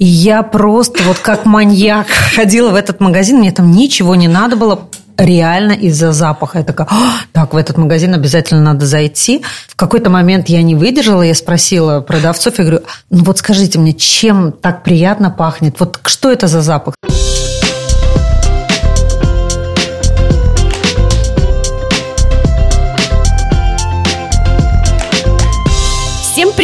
И я просто вот как маньяк ходила в этот магазин, мне там ничего не надо было, реально из-за запаха. Я такая, так, в этот магазин обязательно надо зайти. В какой-то момент я не выдержала, я спросила продавцов, я говорю, ну вот скажите мне, чем так приятно пахнет? Вот что это за запах?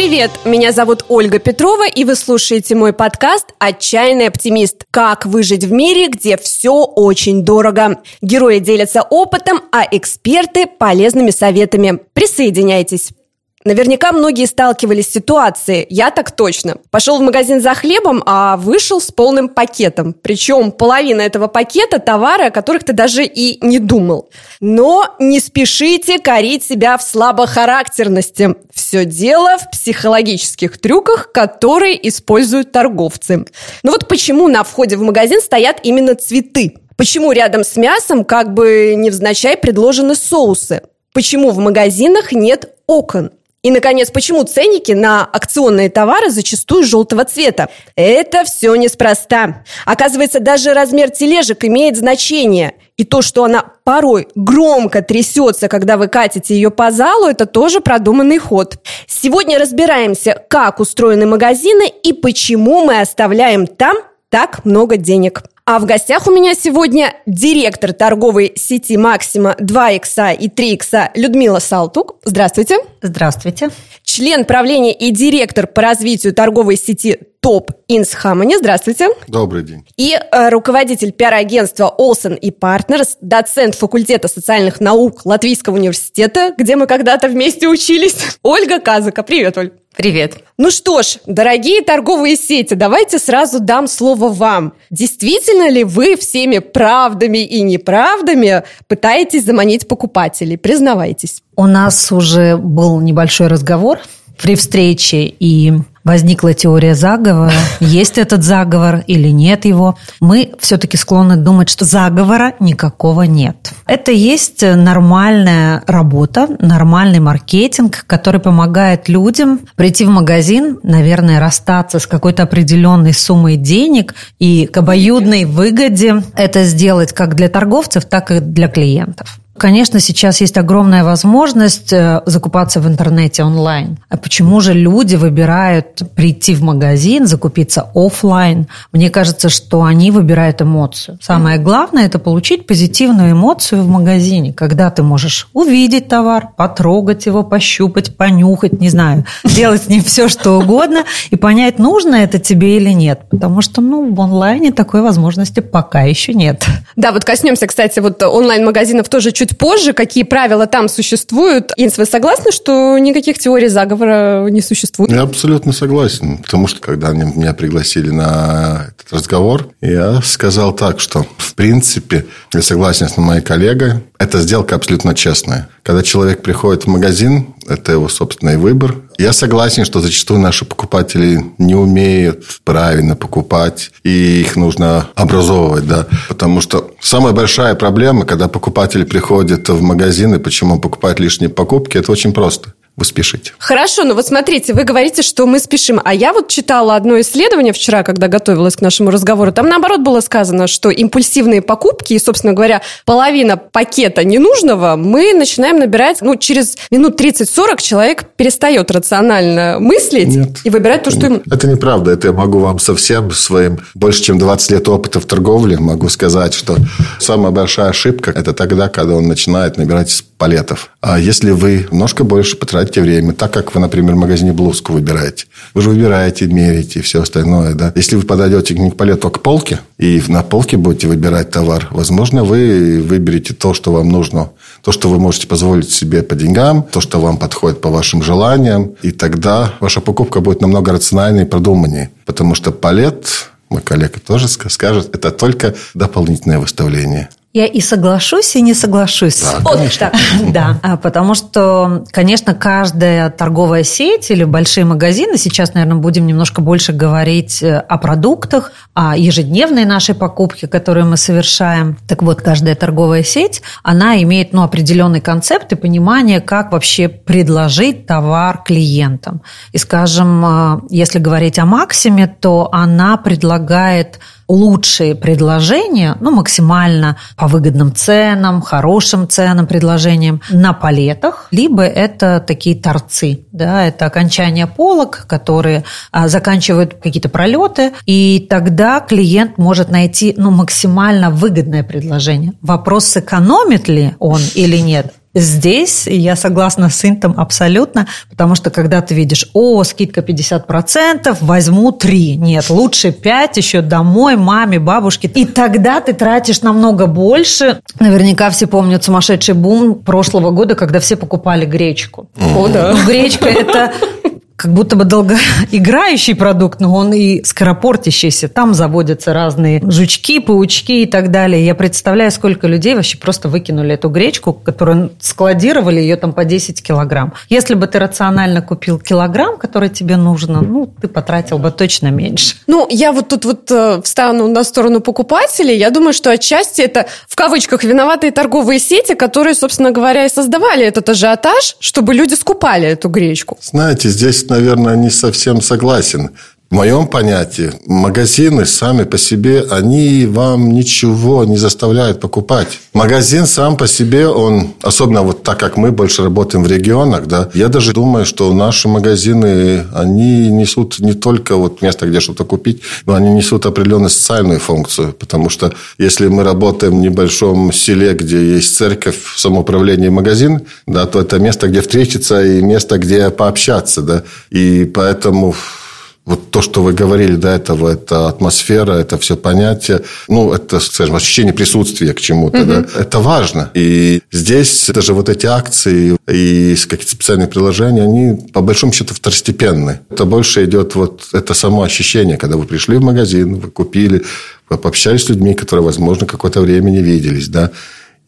Привет, меня зовут Ольга Петрова, и вы слушаете мой подкаст «Отчаянный оптимист. Как выжить в мире, где все очень дорого». Герои делятся опытом, а эксперты – полезными советами. Присоединяйтесь. Наверняка многие сталкивались с ситуацией, я так точно. Пошел в магазин за хлебом, а вышел с полным пакетом. Причем половина этого пакета – товары, о которых ты даже и не думал. Но не спешите корить себя в слабохарактерности. Все дело в психологических трюках, которые используют торговцы. Ну вот почему на входе в магазин стоят именно цветы? Почему рядом с мясом как бы невзначай предложены соусы? Почему в магазинах нет окон? И, наконец, почему ценники на акционные товары зачастую желтого цвета? Это все неспроста. Оказывается, даже размер тележек имеет значение. И то, что она порой громко трясется, когда вы катите ее по залу, это тоже продуманный ход. Сегодня разбираемся, как устроены магазины и почему мы оставляем там так много денег. А в гостях у меня сегодня директор торговой сети «Максима» 2 икса и 3 икса Людмила Салтук. Здравствуйте. Здравствуйте. Член правления и директор по развитию торговой сети ТОП Инс Хамани. Здравствуйте. Добрый день. И э, руководитель пиар-агентства Олсен и Партнерс, доцент факультета социальных наук Латвийского университета, где мы когда-то вместе учились, Ольга Казака. Привет, Оль. Привет. Ну что ж, дорогие торговые сети, давайте сразу дам слово вам. Действительно ли вы всеми правдами и неправдами пытаетесь заманить покупателей? Признавайтесь. У нас уже был небольшой разговор при встрече, и возникла теория заговора, есть этот заговор или нет его, мы все-таки склонны думать, что заговора никакого нет. Это есть нормальная работа, нормальный маркетинг, который помогает людям прийти в магазин, наверное, расстаться с какой-то определенной суммой денег и к обоюдной выгоде это сделать как для торговцев, так и для клиентов. Конечно, сейчас есть огромная возможность э, закупаться в интернете онлайн. А почему же люди выбирают прийти в магазин, закупиться офлайн? Мне кажется, что они выбирают эмоцию. Самое главное – это получить позитивную эмоцию в магазине, когда ты можешь увидеть товар, потрогать его, пощупать, понюхать, не знаю, делать с ним все, что угодно и понять, нужно это тебе или нет. Потому что ну, в онлайне такой возможности пока еще нет. Да, вот коснемся, кстати, вот онлайн-магазинов тоже чуть чуть позже, какие правила там существуют. Инс, вы согласны, что никаких теорий заговора не существует? Я абсолютно согласен, потому что когда они меня пригласили на этот разговор, я сказал так, что в принципе я согласен с моей коллегой, эта сделка абсолютно честная. Когда человек приходит в магазин, это его собственный выбор. Я согласен, что зачастую наши покупатели не умеют правильно покупать, и их нужно образовывать, да. Потому что самая большая проблема, когда покупатели приходят в магазин и почему покупают лишние покупки, это очень просто вы спешите. Хорошо, но вот смотрите, вы говорите, что мы спешим. А я вот читала одно исследование вчера, когда готовилась к нашему разговору. Там наоборот было сказано, что импульсивные покупки и, собственно говоря, половина пакета ненужного мы начинаем набирать, ну, через минут 30-40 человек перестает рационально мыслить Нет. и выбирать то, что ему... Это неправда. Это я могу вам совсем своим больше, чем 20 лет опыта в торговле могу сказать, что самая большая ошибка – это тогда, когда он начинает набирать из палетов. А если вы немножко больше потратите тратите время, так как вы, например, в магазине блузку выбираете. Вы же выбираете, меряете и все остальное. Да? Если вы подойдете к палету к полке, и на полке будете выбирать товар, возможно, вы выберете то, что вам нужно, то, что вы можете позволить себе по деньгам, то, что вам подходит по вашим желаниям, и тогда ваша покупка будет намного рациональнее и продуманнее. Потому что палет, мой коллега тоже скажет, это только дополнительное выставление. Я и соглашусь, и не соглашусь. Да, Вот конечно. так. Да, а, потому что, конечно, каждая торговая сеть или большие магазины, сейчас, наверное, будем немножко больше говорить э, о продуктах, о ежедневной нашей покупке, которую мы совершаем. Так вот, каждая торговая сеть, она имеет ну, определенный концепт и понимание, как вообще предложить товар клиентам. И, скажем, э, если говорить о Максиме, то она предлагает лучшие предложения, ну, максимально по выгодным ценам, хорошим ценам, предложениям на палетах, либо это такие торцы, да, это окончание полок, которые а, заканчивают какие-то пролеты, и тогда клиент может найти, ну, максимально выгодное предложение. Вопрос, сэкономит ли он или нет, Здесь я согласна с Интом абсолютно, потому что когда ты видишь, о, скидка 50%, возьму 3. Нет, лучше 5 еще домой, маме, бабушке. И тогда ты тратишь намного больше. Наверняка все помнят сумасшедший бум прошлого года, когда все покупали гречку. О, да. Ну, гречка – это как будто бы долгоиграющий продукт, но он и скоропортящийся. Там заводятся разные жучки, паучки и так далее. Я представляю, сколько людей вообще просто выкинули эту гречку, которую складировали ее там по 10 килограмм. Если бы ты рационально купил килограмм, который тебе нужно, ну, ты потратил бы точно меньше. Ну, я вот тут вот э, встану на сторону покупателей. Я думаю, что отчасти это, в кавычках, виноватые торговые сети, которые, собственно говоря, и создавали этот ажиотаж, чтобы люди скупали эту гречку. Знаете, здесь, наверное, не совсем согласен. В моем понятии, магазины сами по себе, они вам ничего не заставляют покупать. Магазин сам по себе, он, особенно вот так как мы больше работаем в регионах, да, я даже думаю, что наши магазины, они несут не только вот место, где что-то купить, но они несут определенную социальную функцию. Потому что если мы работаем в небольшом селе, где есть церковь, самоуправление магазин, да, то это место, где встретиться и место, где пообщаться, да. И поэтому вот то, что вы говорили до этого, это атмосфера, это все понятие, ну, это, скажем, ощущение присутствия к чему-то, да, это важно. И здесь даже вот эти акции и какие-то специальные приложения, они по большому счету второстепенны. Это больше идет вот это само ощущение, когда вы пришли в магазин, вы купили, вы пообщались с людьми, которые, возможно, какое-то время не виделись, да,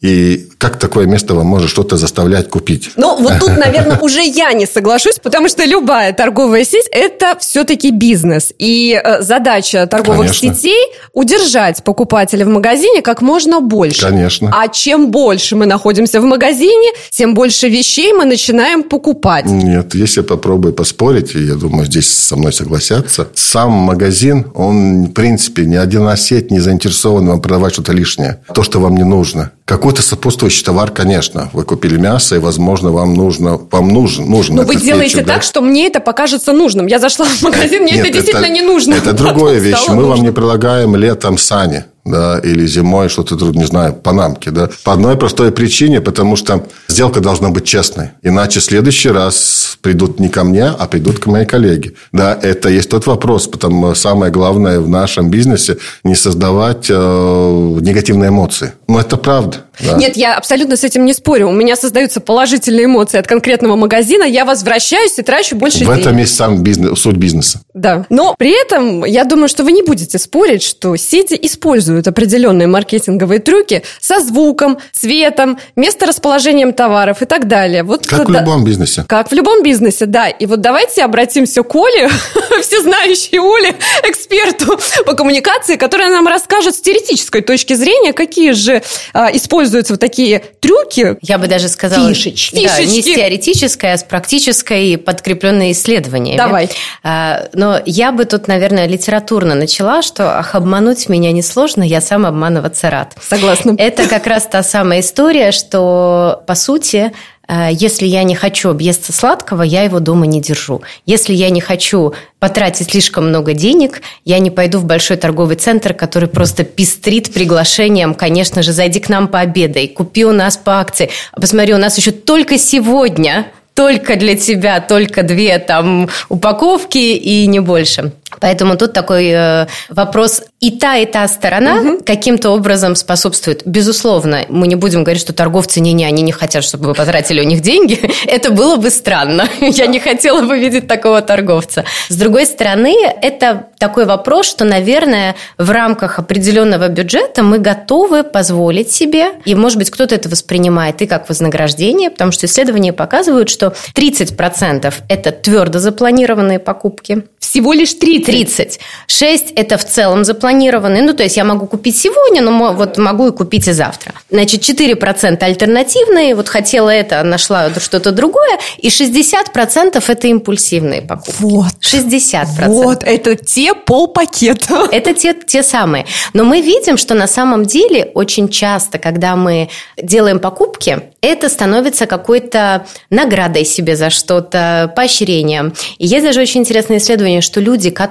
и как такое место вам может что-то заставлять купить? Ну, вот тут, наверное, уже я не соглашусь, потому что любая торговая сеть – это все-таки бизнес. И э, задача торговых Конечно. сетей – удержать покупателя в магазине как можно больше. Конечно. А чем больше мы находимся в магазине, тем больше вещей мы начинаем покупать. Нет, если попробую поспорить, я думаю, здесь со мной согласятся, сам магазин, он, в принципе, ни одна сеть не заинтересован вам продавать что-то лишнее, то, что вам не нужно. Какой-то сопутствующий товар, конечно. Вы купили мясо, и, возможно, вам нужно, вам нужен, нужен Но вы делаете кетчуп, да? так, что мне это покажется нужным. Я зашла в магазин, мне Нет, это действительно не нужно. Это другая Потом вещь. Мы вам не предлагаем летом сани. Да, или зимой что-то, не знаю, панамки. Да. По одной простой причине, потому что сделка должна быть честной. Иначе в следующий раз придут не ко мне, а придут к моей коллеге. Да, это есть тот вопрос. Потому самое главное в нашем бизнесе не создавать э, негативные эмоции. Но это правда. да. Нет, я абсолютно с этим не спорю. У меня создаются положительные эмоции от конкретного магазина. Я возвращаюсь и трачу больше В денег. этом есть сам бизнес, суть бизнеса. Да. Но при этом я думаю, что вы не будете спорить, что сети используют определенные маркетинговые трюки со звуком, цветом, месторасположением товаров и так далее. Вот Как в да- любом бизнесе. Как в любом бизнесе, да. И вот давайте обратимся к Оле, всезнающей Оле, эксперту по коммуникации, которая нам расскажет с теоретической точки зрения, какие же а, используются вот такие трюки. Я бы даже сказала, Фишечки. Да, не с Фишечки. теоретической, а с практической, подкрепленной исследованиями. Давай. А, Но я бы тут, наверное, литературно начала, что ах, обмануть меня несложно, я сам обманываться рад. Согласна. Это как раз та самая история, что, по сути, э, если я не хочу объесться сладкого, я его дома не держу. Если я не хочу потратить слишком много денег, я не пойду в большой торговый центр, который просто пестрит приглашением, конечно же, зайди к нам пообедай, купи у нас по акции. А Посмотри, у нас еще только сегодня только для тебя только две там упаковки и не больше. Поэтому тут такой э, вопрос и та, и та сторона угу. каким-то образом способствует. Безусловно, мы не будем говорить, что торговцы не-не, они не хотят, чтобы вы потратили у них деньги. Это было бы странно. Я не хотела бы видеть такого торговца. С другой стороны, это такой вопрос, что, наверное, в рамках определенного бюджета мы готовы позволить себе, и, может быть, кто-то это воспринимает и как вознаграждение, потому что исследования показывают, что 30% это твердо запланированные покупки. Всего лишь 30? 30. 6 это в целом запланированные. Ну, то есть я могу купить сегодня, но вот могу и купить и завтра. Значит, 4% альтернативные. Вот хотела это, нашла что-то другое. И 60% это импульсивные покупки. Вот. 60%. Вот, это те полпакета. Это те, те самые. Но мы видим, что на самом деле очень часто, когда мы делаем покупки, это становится какой-то наградой себе за что-то, поощрением. И есть даже очень интересное исследование, что люди, которые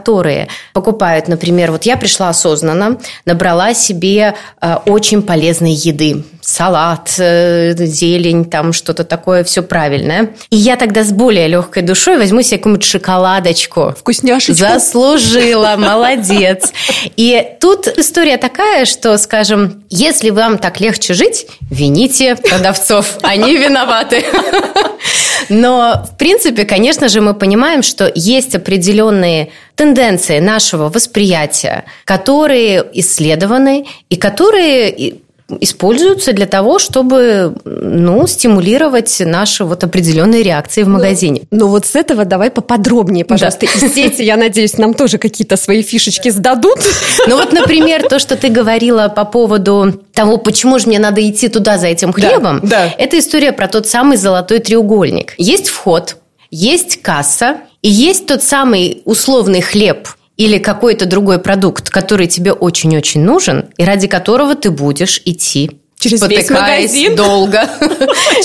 покупают, например, вот я пришла осознанно, набрала себе э, очень полезной еды, салат, э, зелень, там что-то такое, все правильное. И я тогда с более легкой душой возьму себе какую-нибудь шоколадочку. Вкусняшечку. Заслужила, молодец. И тут история такая, что, скажем, если вам так легче жить, вините продавцов, они виноваты. Но, в принципе, конечно же, мы понимаем, что есть определенные тенденции нашего восприятия, которые исследованы и которые используются для того, чтобы ну, стимулировать наши вот определенные реакции в ну, магазине. Ну, ну вот с этого давай поподробнее, пожалуйста. Да. И сети, я надеюсь, нам тоже какие-то свои фишечки сдадут. Ну вот, например, то, что ты говорила по поводу того, почему же мне надо идти туда за этим хлебом, да, да. это история про тот самый золотой треугольник. Есть вход, есть касса, и есть тот самый условный хлеб, или какой-то другой продукт, который тебе очень-очень нужен, и ради которого ты будешь идти Через весь магазин? долго.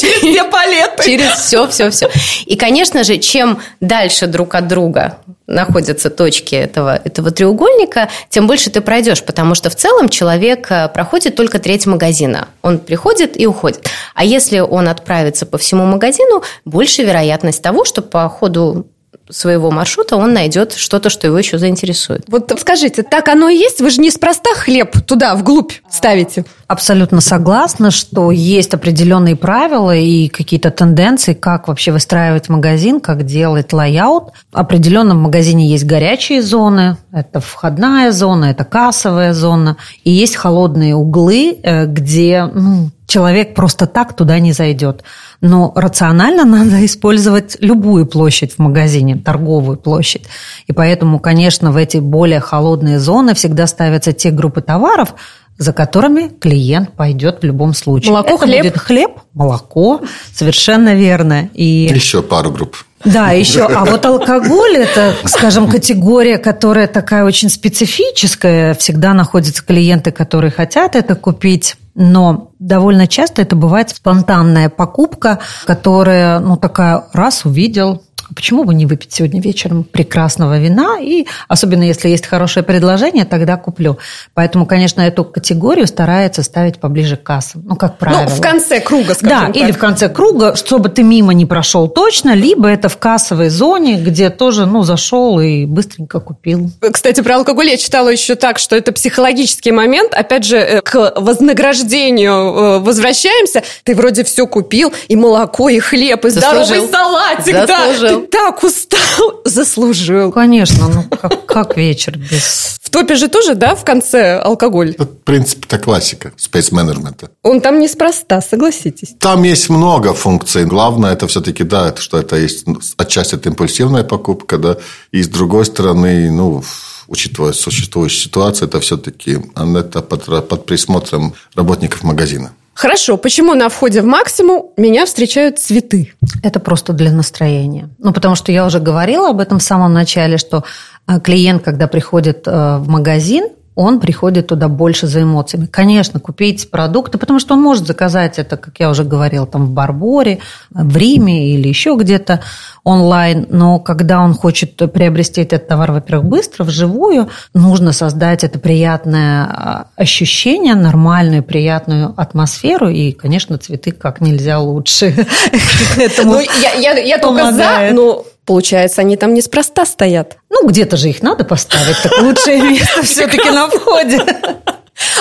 Через все палеты. Через все, все, все. И, конечно же, чем дальше друг от друга находятся точки этого, этого треугольника, тем больше ты пройдешь, потому что в целом человек э, проходит только треть магазина. Он приходит и уходит. А если он отправится по всему магазину, больше вероятность того, что по ходу своего маршрута он найдет что-то, что его еще заинтересует. Вот скажите, так оно и есть? Вы же не спроста хлеб туда, вглубь ставите? Абсолютно согласна, что есть определенные правила и какие-то тенденции, как вообще выстраивать магазин, как делать layout. Определенно в магазине есть горячие зоны, это входная зона, это кассовая зона, и есть холодные углы, э, где ну, человек просто так туда не зайдет. Но рационально надо использовать любую площадь в магазине, торговую площадь. И поэтому, конечно, в эти более холодные зоны всегда ставятся те группы товаров, за которыми клиент пойдет в любом случае. Молоко, Это хлеб? будет хлеб, молоко, совершенно верно. И... Еще пару групп. Да, еще. А вот алкоголь – это, скажем, категория, которая такая очень специфическая. Всегда находятся клиенты, которые хотят это купить. Но довольно часто это бывает спонтанная покупка, которая, ну, такая, раз увидел, почему бы не выпить сегодня вечером прекрасного вина, и особенно если есть хорошее предложение, тогда куплю. Поэтому, конечно, эту категорию старается ставить поближе к кассам, ну, как правило. Ну, в конце круга, скажем Да, так. или в конце круга, чтобы ты мимо не прошел точно, либо это в кассовой зоне, где тоже, ну, зашел и быстренько купил. Кстати, про алкоголь я читала еще так, что это психологический момент, опять же, э, к вознаграждению э, возвращаемся. Ты вроде все купил, и молоко, и хлеб, и Заслужил. здоровый салатик, Заслужил. да так устал, заслужил. Конечно, ну как, как вечер без... В топе же тоже, да, в конце алкоголь? Это, в принципе, это классика спейс-менеджмента. Он там неспроста, согласитесь. Там есть много функций. Главное, это все-таки, да, это, что это есть отчасти это импульсивная покупка, да, и с другой стороны, ну, учитывая существующую ситуацию, это все-таки это под, под присмотром работников магазина. Хорошо, почему на входе в максимум меня встречают цветы? Это просто для настроения. Ну, потому что я уже говорила об этом в самом начале, что э, клиент, когда приходит э, в магазин, он приходит туда больше за эмоциями. Конечно, купить продукты, потому что он может заказать это, как я уже говорила, там в Барборе, в Риме или еще где-то онлайн, но когда он хочет приобрести этот товар, во-первых, быстро, вживую, нужно создать это приятное а, ощущение, нормальную, приятную атмосферу, и, конечно, цветы как нельзя лучше этому ну, я только за, но Получается, они там неспроста стоят. Ну, где-то же их надо поставить, так лучшее место все-таки на входе.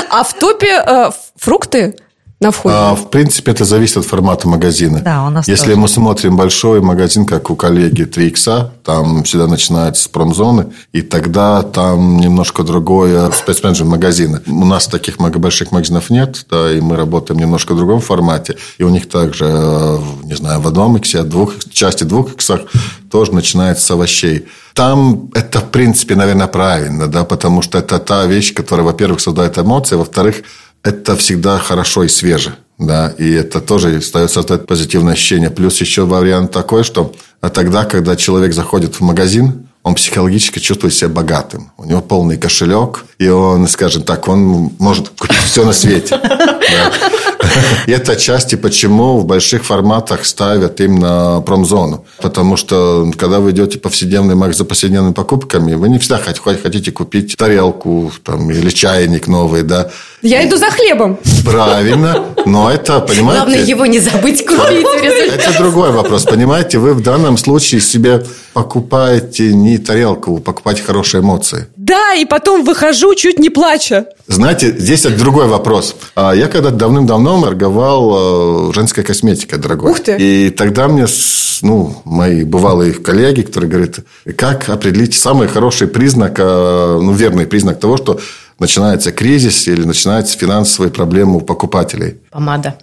А в топе э, фрукты на входе? А, в принципе, это зависит от формата магазина. Да, у нас Если тоже. мы смотрим большой магазин, как у коллеги 3 икса, там всегда начинается с промзоны, и тогда там немножко другое спецменеджмент магазина. У нас таких больших магазинов нет, да, и мы работаем немножко в другом формате. И у них также, э, не знаю, в одном иксе, от двух, части двух иксах тоже начинается с овощей. Там это, в принципе, наверное, правильно, да, потому что это та вещь, которая, во-первых, создает эмоции, во-вторых, это всегда хорошо и свеже. Да, и это тоже создает, создает позитивное ощущение. Плюс еще вариант такой, что тогда, когда человек заходит в магазин, он психологически чувствует себя богатым. У него полный кошелек, и он, скажем так, он может купить все на свете. И это отчасти почему в больших форматах ставят именно промзону. Потому что, когда вы идете повседневный маг за повседневными покупками, вы не всегда хот- хотите купить тарелку там, или чайник новый, да. Я иду за хлебом. Правильно, но это, понимаете... Главное его не забыть купить. Это другой вопрос. Понимаете, вы в данном случае себе покупаете не тарелку, вы покупаете хорошие эмоции. Да, и потом выхожу, чуть не плача. Знаете, здесь другой вопрос. А Я когда давным-давно торговал э, женской косметикой дорогой. Ух ты! И тогда мне ну, мои бывалые коллеги, которые говорят, как определить самый хороший признак, э, ну, верный признак того, что начинается кризис или начинаются финансовые проблемы у покупателей. Помада.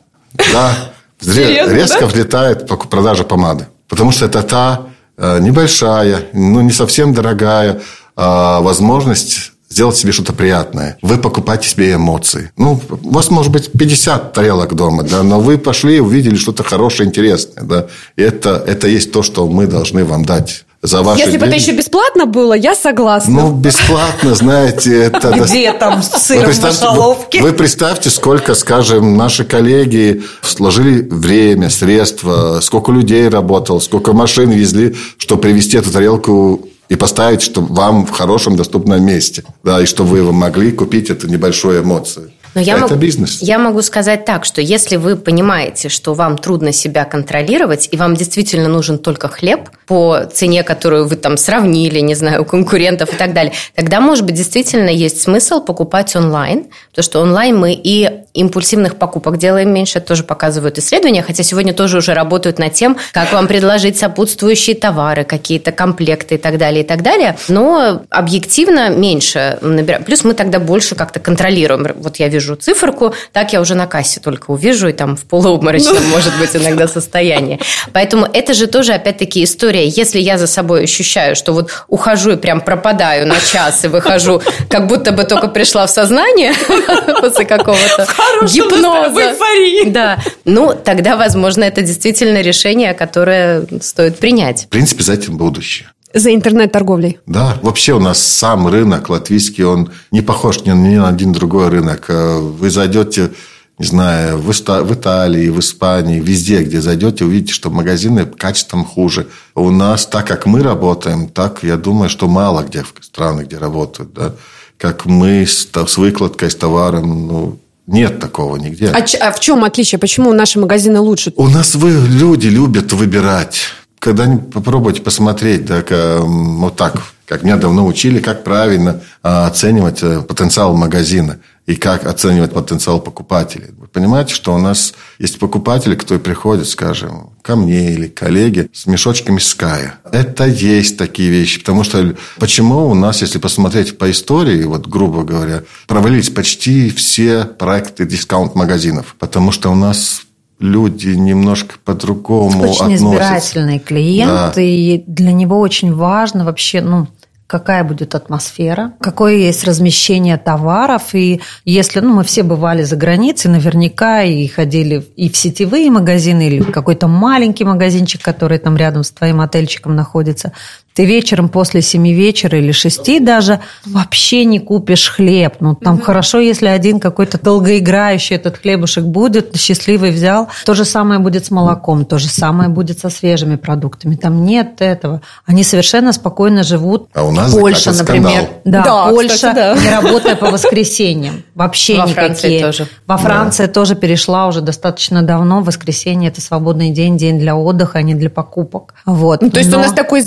Да, Серьезно, резко да? влетает продажа помады. Потому что это та небольшая, ну, не совсем дорогая а, возможность сделать себе что-то приятное. Вы покупаете себе эмоции. Ну, у вас может быть 50 тарелок дома, да, но вы пошли и увидели что-то хорошее, интересное, да. И это, это есть то, что мы должны вам дать за ваши Если бы это деньги. еще бесплатно было, я согласна. Ну, бесплатно, знаете, это... Где там с сыром в мышеловке? вы представьте, сколько, скажем, наши коллеги сложили время, средства, сколько людей работало, сколько машин везли, чтобы привезти эту тарелку и поставить, чтобы вам в хорошем доступном месте. Да, и чтобы вы могли купить эту небольшую эмоцию. Но я это могу, бизнес. Я могу сказать так, что если вы понимаете, что вам трудно себя контролировать, и вам действительно нужен только хлеб по цене, которую вы там сравнили, не знаю, у конкурентов и так далее, тогда, может быть, действительно есть смысл покупать онлайн, потому что онлайн мы и импульсивных покупок делаем меньше, это тоже показывают исследования, хотя сегодня тоже уже работают над тем, как вам предложить сопутствующие товары, какие-то комплекты и так далее, и так далее. Но объективно меньше набираем. Плюс мы тогда больше как-то контролируем. Вот я вижу циферку, так я уже на кассе только увижу, и там в полуобморочном, может быть, иногда состоянии. Поэтому это же тоже, опять-таки, история. Если я за собой ощущаю, что вот ухожу и прям пропадаю на час и выхожу, как будто бы только пришла в сознание после какого-то гипноза. в эйфории. Да. Ну, тогда, возможно, это действительно решение, которое стоит принять. В принципе, за этим будущее. За интернет-торговлей. Да, вообще у нас сам рынок латвийский, он не похож ни, на один другой рынок. Э, Вы зайдете, не знаю, в, Иста- в Италии, в Испании, везде, где зайдете, увидите, что магазины качеством хуже. У нас, так как мы работаем, так, я думаю, что мало где в странах, где работают, да. Как мы с, с выкладкой, с товаром, ну, нет такого нигде. А, а в чем отличие? Почему наши магазины лучше? У нас вы, люди любят выбирать. Когда-нибудь попробуйте посмотреть, да, к- м, вот так, как меня давно учили, как правильно а, оценивать э, потенциал магазина и как оценивать потенциал покупателей. Вы понимаете, что у нас есть покупатели, которые приходят, скажем, ко мне или коллеге с мешочками Ская. Это есть такие вещи, потому что почему у нас, если посмотреть по истории, вот грубо говоря, провалились почти все проекты дискаунт-магазинов, потому что у нас люди немножко по-другому Очень относятся. избирательный клиент, Да. и для него очень важно вообще, ну, какая будет атмосфера, какое есть размещение товаров. И если, ну, мы все бывали за границей, наверняка и ходили и в сетевые магазины, или в какой-то маленький магазинчик, который там рядом с твоим отельчиком находится. Ты вечером после семи вечера или шести даже вообще не купишь хлеб. Ну, там угу. хорошо, если один какой-то долгоиграющий этот хлебушек будет, счастливый взял. То же самое будет с молоком, то же самое будет со свежими продуктами. Там нет этого. Они совершенно спокойно живут. А у нас Польша, например. Да, да, Польша, кстати, да. не работая по воскресеньям. Вообще Во никакие. Франции тоже. Во Франции тоже перешла уже достаточно давно. Воскресенье – это свободный день, день для отдыха, а не для покупок. Вот. Ну, то есть Но- у нас такой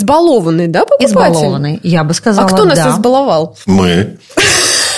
избалованный, да, покупатель? Избалованный, я бы сказала, А кто нас да. избаловал? Мы.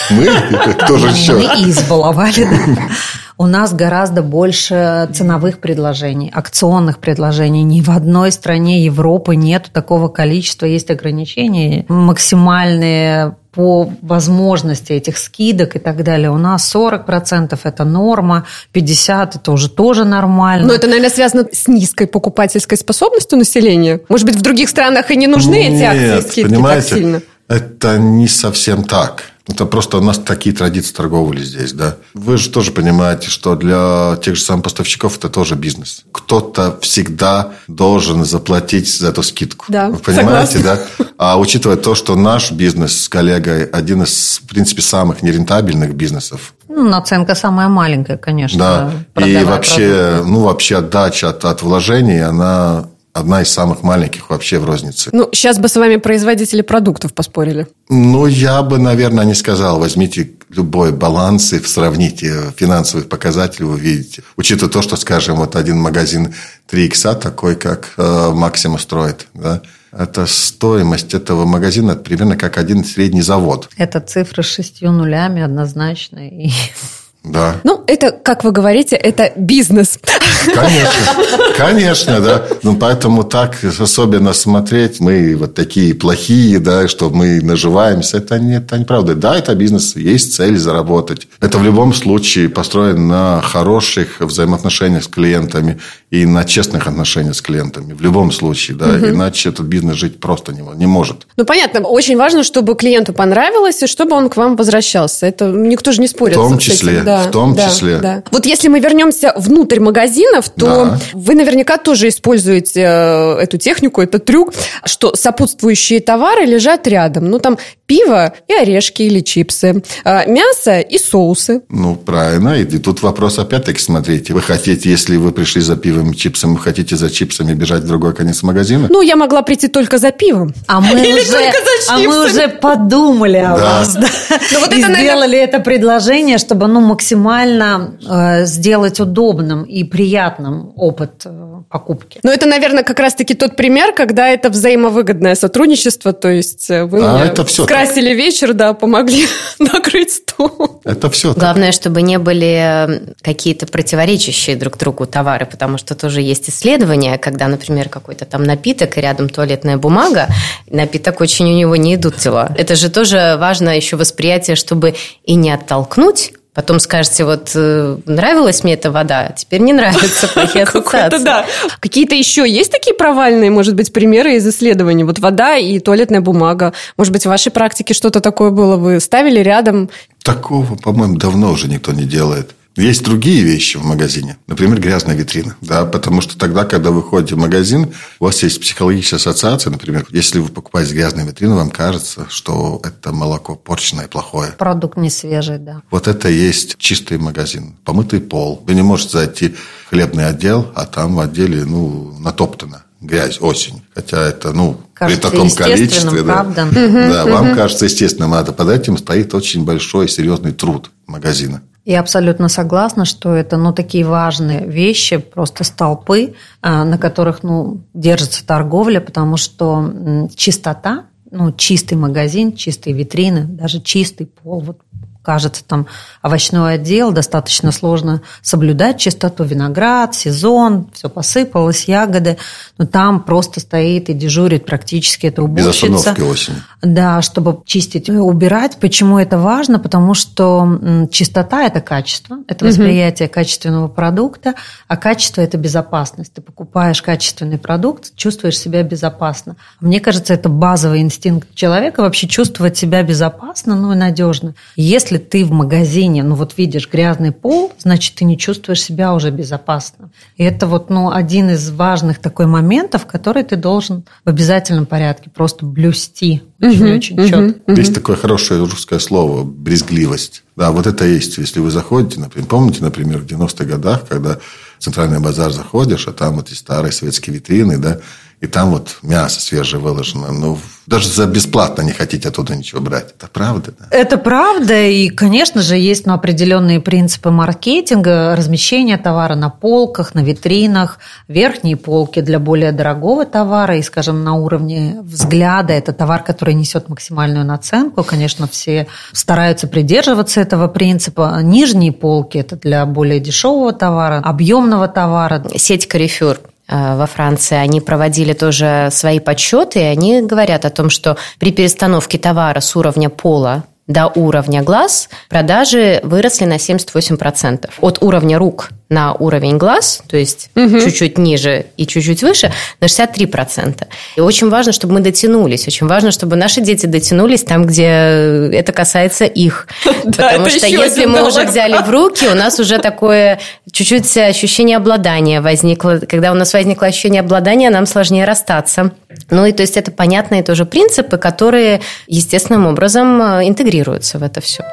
Мы? Кто же еще? Мы избаловали, да. У нас гораздо больше ценовых предложений, акционных предложений. Ни в одной стране Европы нет такого количества. Есть ограничения максимальные по возможности этих скидок и так далее. У нас 40% это норма, 50% это уже тоже нормально. Но это, наверное, связано с низкой покупательской способностью населения. Может быть, в других странах и не нужны эти акции Нет, скидки понимаете, так сильно? это не совсем так. Это просто у нас такие традиции торговли здесь, да. Вы же тоже понимаете, что для тех же самых поставщиков это тоже бизнес. Кто-то всегда должен заплатить за эту скидку. Да, Вы понимаете, да? А учитывая то, что наш бизнес с коллегой один из, в принципе, самых нерентабельных бизнесов, Ну, наценка самая маленькая, конечно. да, и вообще, ну, вообще отдача от, от вложений, она одна из самых маленьких вообще в рознице. Ну, сейчас бы с вами производители продуктов поспорили. Ну, я бы, наверное, не сказал. Возьмите любой баланс и сравните финансовые показатели, вы увидите. Учитывая то, что, скажем, вот один магазин 3 икса, такой, как э, Максима строит, да, это стоимость этого магазина это примерно как один средний завод. Это цифры с шестью нулями однозначно. И Да. Ну, это, как вы говорите, это бизнес. Конечно, конечно, да. Ну, поэтому так особенно смотреть, мы вот такие плохие, да, что мы наживаемся, это не, это неправда. Да, это бизнес, есть цель заработать. Это в любом случае построено на хороших взаимоотношениях с клиентами и на честных отношениях с клиентами. В любом случае, да. Иначе этот бизнес жить просто не, не может. Ну, понятно, очень важно, чтобы клиенту понравилось, и чтобы он к вам возвращался. Это никто же не спорит В том этим. числе, Да, в том да, числе. да. Вот если мы вернемся внутрь магазинов, то Да. вы наверняка тоже используете э, эту технику, этот трюк, что сопутствующие товары лежат рядом. Ну, там пиво и орешки или чипсы, э, мясо и соусы. Ну, правильно. И тут вопрос опять-таки, смотрите. Вы хотите, если вы пришли за пивом и чипсом, вы хотите за чипсами бежать в другой конец магазина? Ну, я могла прийти только за пивом. А мы, Или уже, только за а мы уже подумали о Да. вас. Да. Ну, вот и это, наверное- сделали это предложение, чтобы ну, максимально э, сделать удобным и приятным опыт э, покупки. Но это, наверное, как раз-таки тот пример, когда это взаимовыгодное сотрудничество, то есть э, вы А, мне это всё скрасили вечер, да, помогли накрыть стол. Это все так. Главное, чтобы не были какие-то противоречащие друг другу товары, потому что тоже есть исследования, когда, например, какой-то там напиток и рядом туалетная бумага, напиток очень у него не идут дела. Это же тоже важно еще восприятие, чтобы и не оттолкнуть, Потом скажете, вот э, нравилась мне эта вода, а теперь не нравится, плохие ассоциации. да. Какие-то еще есть такие провальные, может быть, примеры из исследований? Вот вода и туалетная бумага. Может быть, в вашей практике что-то такое было? Вы ставили рядом? Такого, по-моему, давно уже никто не делает. Есть другие вещи в магазине. Например, грязная витрина. Да, потому что тогда, когда вы ходите в магазин, у вас есть психологическая ассоциация. Например, если вы покупаете грязную витрину, вам кажется, что это молоко порченное, плохое. Продукт не свежий, да. Вот это и есть чистый магазин. Помытый пол. Вы не можете зайти в хлебный отдел, а там в отделе, ну, натоптано. Грязь, осень. Хотя это, ну, Кажется при таком количестве. Да, правда? да вам кажется естественным. А под этим стоит очень большой, серьезный труд магазина. Я абсолютно согласна, что это ну, такие важные вещи, просто столпы, а, на которых ну, держится торговля, потому что чистота, ну, чистый магазин, чистые витрины, даже чистый пол, вот кажется, там овощной отдел, достаточно сложно соблюдать чистоту, виноград, сезон, все посыпалось, ягоды, но там просто стоит и дежурит практически эта Без уборщица. остановки осенью. Да, чтобы чистить, убирать. Почему это важно? Потому что чистота – это качество, это восприятие качественного продукта, а качество – это безопасность. Ты покупаешь качественный продукт, чувствуешь себя безопасно. Мне кажется, это базовый инстинкт человека вообще чувствовать себя безопасно, ну и надежно. Если если ты в магазине, ну вот видишь грязный пол, значит, ты не чувствуешь себя уже безопасно. И это вот, ну, один из важных такой моментов, который ты должен в обязательном порядке просто блюсти очень-очень угу, четко. Угу. Есть такое хорошее русское слово – брезгливость. Да, вот это есть. Если вы заходите, например, помните, например, в 90-х годах, когда в центральный базар заходишь, а там вот эти старые советские витрины, да, и там вот мясо свежее выложено. Ну, даже за бесплатно не хотите оттуда ничего брать. Это правда? Да? Это правда. И, конечно же, есть ну, определенные принципы маркетинга, размещения товара на полках, на витринах, верхние полки для более дорогого товара. И, скажем, на уровне взгляда это товар, который несет максимальную наценку. Конечно, все стараются придерживаться этого принципа. Нижние полки – это для более дешевого товара, объемного товара. Сеть Э, во Франции, они проводили тоже свои подсчеты, и они говорят о том, что при перестановке товара с уровня пола до уровня глаз продажи выросли на 78%. От уровня рук на уровень глаз, то есть угу. чуть-чуть ниже и чуть-чуть выше, на 63%. И очень важно, чтобы мы дотянулись. Очень важно, чтобы наши дети дотянулись там, где это касается их. Потому что если мы уже взяли в руки, у нас уже такое чуть-чуть ощущение обладания возникло. Когда у нас возникло ощущение обладания, нам сложнее расстаться. Ну и то есть это понятные тоже принципы, которые естественным образом э, интегрируются в это все.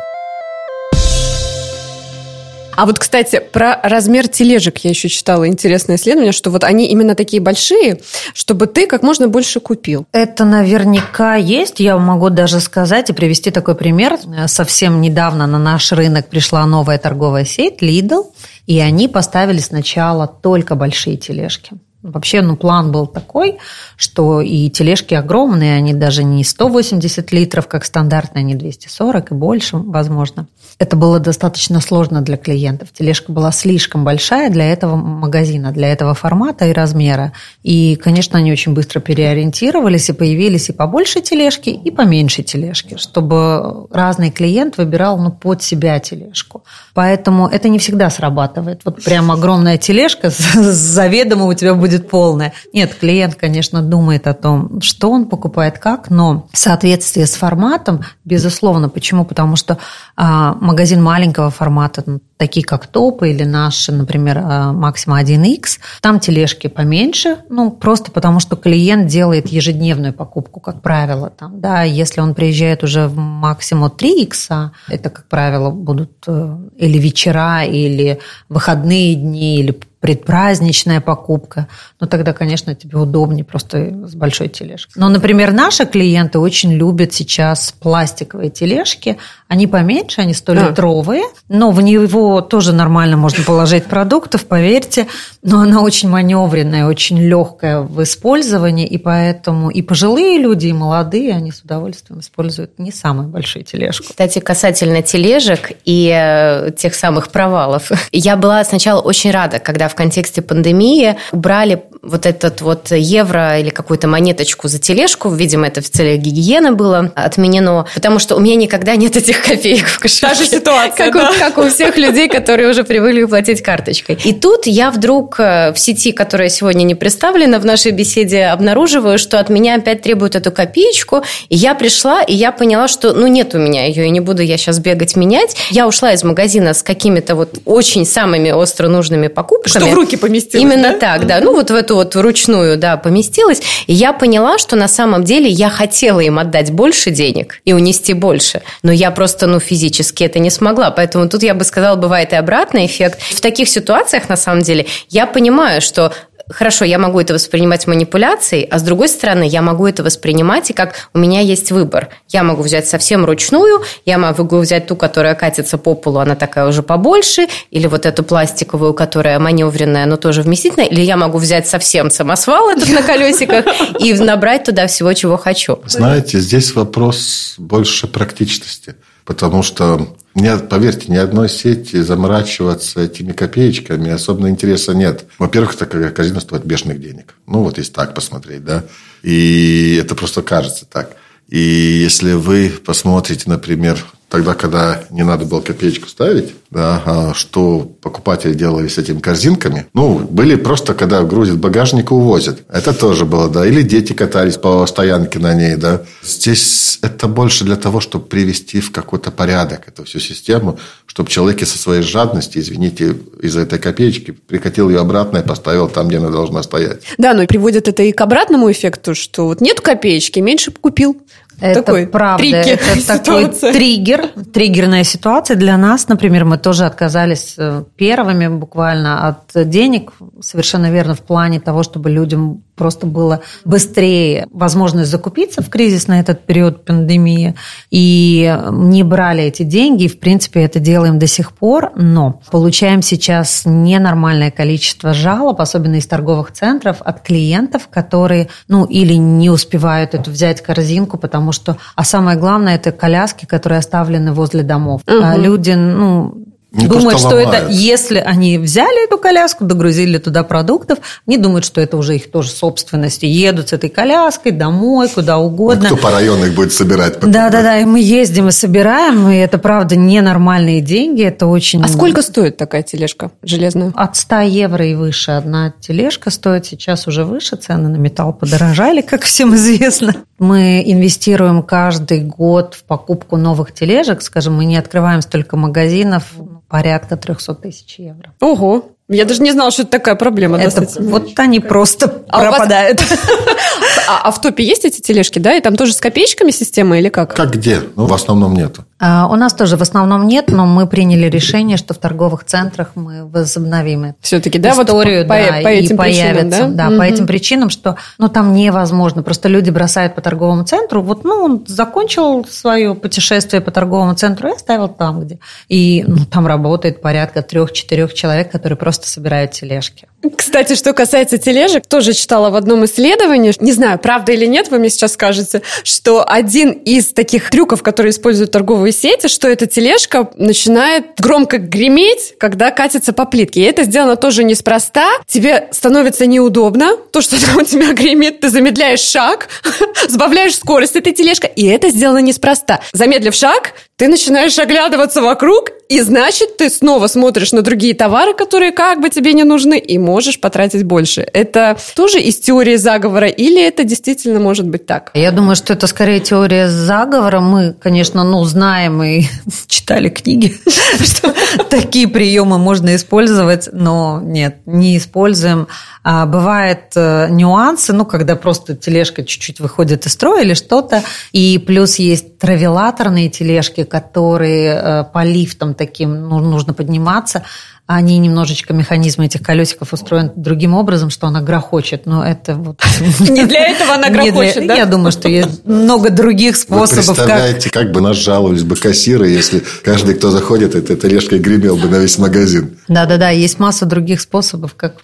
А вот, кстати, про размер тележек я еще читала интересное исследование, что вот они именно такие большие, чтобы ты как можно больше купил. Это наверняка есть. Я могу даже сказать и привести такой пример. Совсем недавно на наш рынок пришла новая торговая сеть Lidl, и они поставили сначала только большие тележки. Вообще, ну, план был такой, что и тележки огромные, они даже не 180 литров, как стандартные, они 240 и больше, возможно. Это было достаточно сложно для клиентов. Тележка была слишком большая для этого магазина, для этого формата и размера. И, конечно, они очень быстро переориентировались и появились и побольше тележки, и поменьше тележки, чтобы разный клиент выбирал ну, под себя тележку. Поэтому это не всегда срабатывает. Вот прям огромная тележка, заведомо у тебя будет будет полная. Нет, клиент, конечно, думает о том, что он покупает, как, но в соответствии с форматом, безусловно. Почему? Потому что а, магазин маленького формата, ну, такие как топы или наши, например, а, Максима 1X, там тележки поменьше, ну, просто потому что клиент делает ежедневную покупку, как правило. Там, да, если он приезжает уже в Максиму 3X, это, как правило, будут э, или вечера, или выходные дни, или предпраздничная покупка, ну тогда, конечно, тебе удобнее просто с большой тележкой. Но, например, наши клиенты очень любят сейчас пластиковые тележки. Они поменьше, они 100-литровые, но в него тоже нормально можно положить продуктов, поверьте. Но она очень маневренная, очень легкая в использовании, и поэтому и пожилые люди, и молодые, они с удовольствием используют не самую большую тележку. Кстати, касательно тележек и э, тех самых провалов. Я была сначала очень рада, когда в контексте пандемии убрали вот этот вот евро или какую-то монеточку за тележку, видимо, это в целях гигиены было отменено, потому что у меня никогда нет этих копеек в кошельке. Та же ситуация, как, да? у, как у всех людей, которые уже привыкли платить карточкой. И тут я вдруг э, в сети, которая сегодня не представлена в нашей беседе, обнаруживаю, что от меня опять требуют эту копеечку, и я пришла, и я поняла, что ну нет у меня ее, и не буду я сейчас бегать менять. Я ушла из магазина с какими-то вот очень самыми остро нужными покупками. Что в руки поместилось, Именно да? так, да. Ну вот в эту эту вот вручную, да, поместилась. И я поняла, что на самом деле я хотела им отдать больше денег и унести больше. Но я просто, ну, физически это не смогла. Поэтому тут я бы сказала, бывает и обратный эффект. В таких ситуациях, на самом деле, я понимаю, что хорошо, я могу это воспринимать манипуляцией, а с другой стороны, я могу это воспринимать и как у меня есть выбор. Я могу взять совсем ручную, я могу взять ту, которая катится по полу, она такая уже побольше, или вот эту пластиковую, которая маневренная, но тоже вместительная, или я могу взять совсем самосвал этот на колесиках и набрать туда всего, чего хочу. Знаете, здесь вопрос больше практичности. Потому что, нет, поверьте, ни одной сети заморачиваться этими копеечками особенно интереса нет. Во-первых, это казино стоит бешеных денег. Ну, вот если так посмотреть, да. И это просто кажется так. И если вы посмотрите, например, тогда, когда не надо было копеечку ставить, да, а что покупатели делали с этими корзинками. Ну, были просто, когда грузят багажник и увозят. Это тоже было, да. Или дети катались по стоянке на ней, да. Здесь это больше для того, чтобы привести в какой-то порядок эту всю систему, чтобы человек со своей жадности, извините, из-за этой копеечки прикатил ее обратно и поставил там, где она должна стоять. Да, но приводит это и к обратному эффекту, что вот нет копеечки, меньше купил. Это такой правда. Триггер, это такой триггер, триггерная ситуация для нас. Например, мы тоже отказались э, первыми буквально от денег, совершенно верно, в плане того, чтобы людям просто было быстрее возможность закупиться в кризис на этот период пандемии. И не брали эти деньги, и, в принципе, это делаем до сих пор, но получаем сейчас ненормальное количество жалоб, особенно из торговых центров, от клиентов, которые, ну, или не успевают эту взять корзинку, потому что, а самое главное, это коляски, которые оставлены возле домов. Угу. Люди, ну, не думают, что это, если они взяли эту коляску, догрузили туда продуктов, не думают, что это уже их тоже собственность. И едут с этой коляской домой, куда угодно. Ну, кто по району их будет собирать? Потом, да, да, да, и мы ездим и собираем, и это, правда, ненормальные деньги, это очень... А сколько стоит такая тележка железная? От 100 евро и выше одна тележка стоит, сейчас уже выше, цены на металл подорожали, как всем известно. Мы инвестируем каждый год в покупку новых тележек, скажем, мы не открываем столько магазинов, порядка 300 тысяч евро. Ого! Я даже не знала, что это такая проблема. Это, вот они просто а пропадают. А, а в топе есть эти тележки, да? И там тоже с копеечками система или как? Как где? Ну, в основном нету. А, у нас тоже в основном нет, но мы приняли решение, что в торговых центрах мы возобновим эту Все-таки, да, историю, вот по, да, по этим и появятся, причинам, да, да угу. по этим причинам, что, ну, там невозможно. Просто люди бросают по торговому центру. Вот, ну, он закончил свое путешествие по торговому центру и оставил там, где. И ну, там работает порядка трех-четырех человек, которые просто собирают тележки. Кстати, что касается тележек, тоже читала в одном исследовании, не знаю, правда или нет, вы мне сейчас скажете, что один из таких трюков, которые используют торговые сети, что эта тележка начинает громко греметь, когда катится по плитке. И это сделано тоже неспроста. Тебе становится неудобно, то, что у тебя гремит, ты замедляешь шаг, сбавляешь скорость этой тележкой, и это сделано неспроста. Замедлив шаг, ты начинаешь оглядываться вокруг, и значит, ты снова смотришь на другие товары, которые как бы тебе не нужны, и можешь потратить больше. Это тоже из теории заговора или это действительно может быть так? Я думаю, что это скорее теория заговора. Мы, конечно, ну, знаем и читали книги, что такие приемы можно использовать, но нет, не используем. А бывают э, нюансы, ну, когда просто тележка чуть-чуть выходит из строя или что-то, и плюс есть травелаторные тележки, которые э, по лифтам таким ну, нужно подниматься, они немножечко, механизм этих колесиков устроен другим образом, что она грохочет. Но это вот... Не для этого она грохочет, да? Я думаю, что есть много других способов. Вы представляете, как... как бы нас жаловались бы кассиры, если каждый, кто заходит, этой тележкой гремел бы на весь магазин. Да-да-да, есть масса других способов, как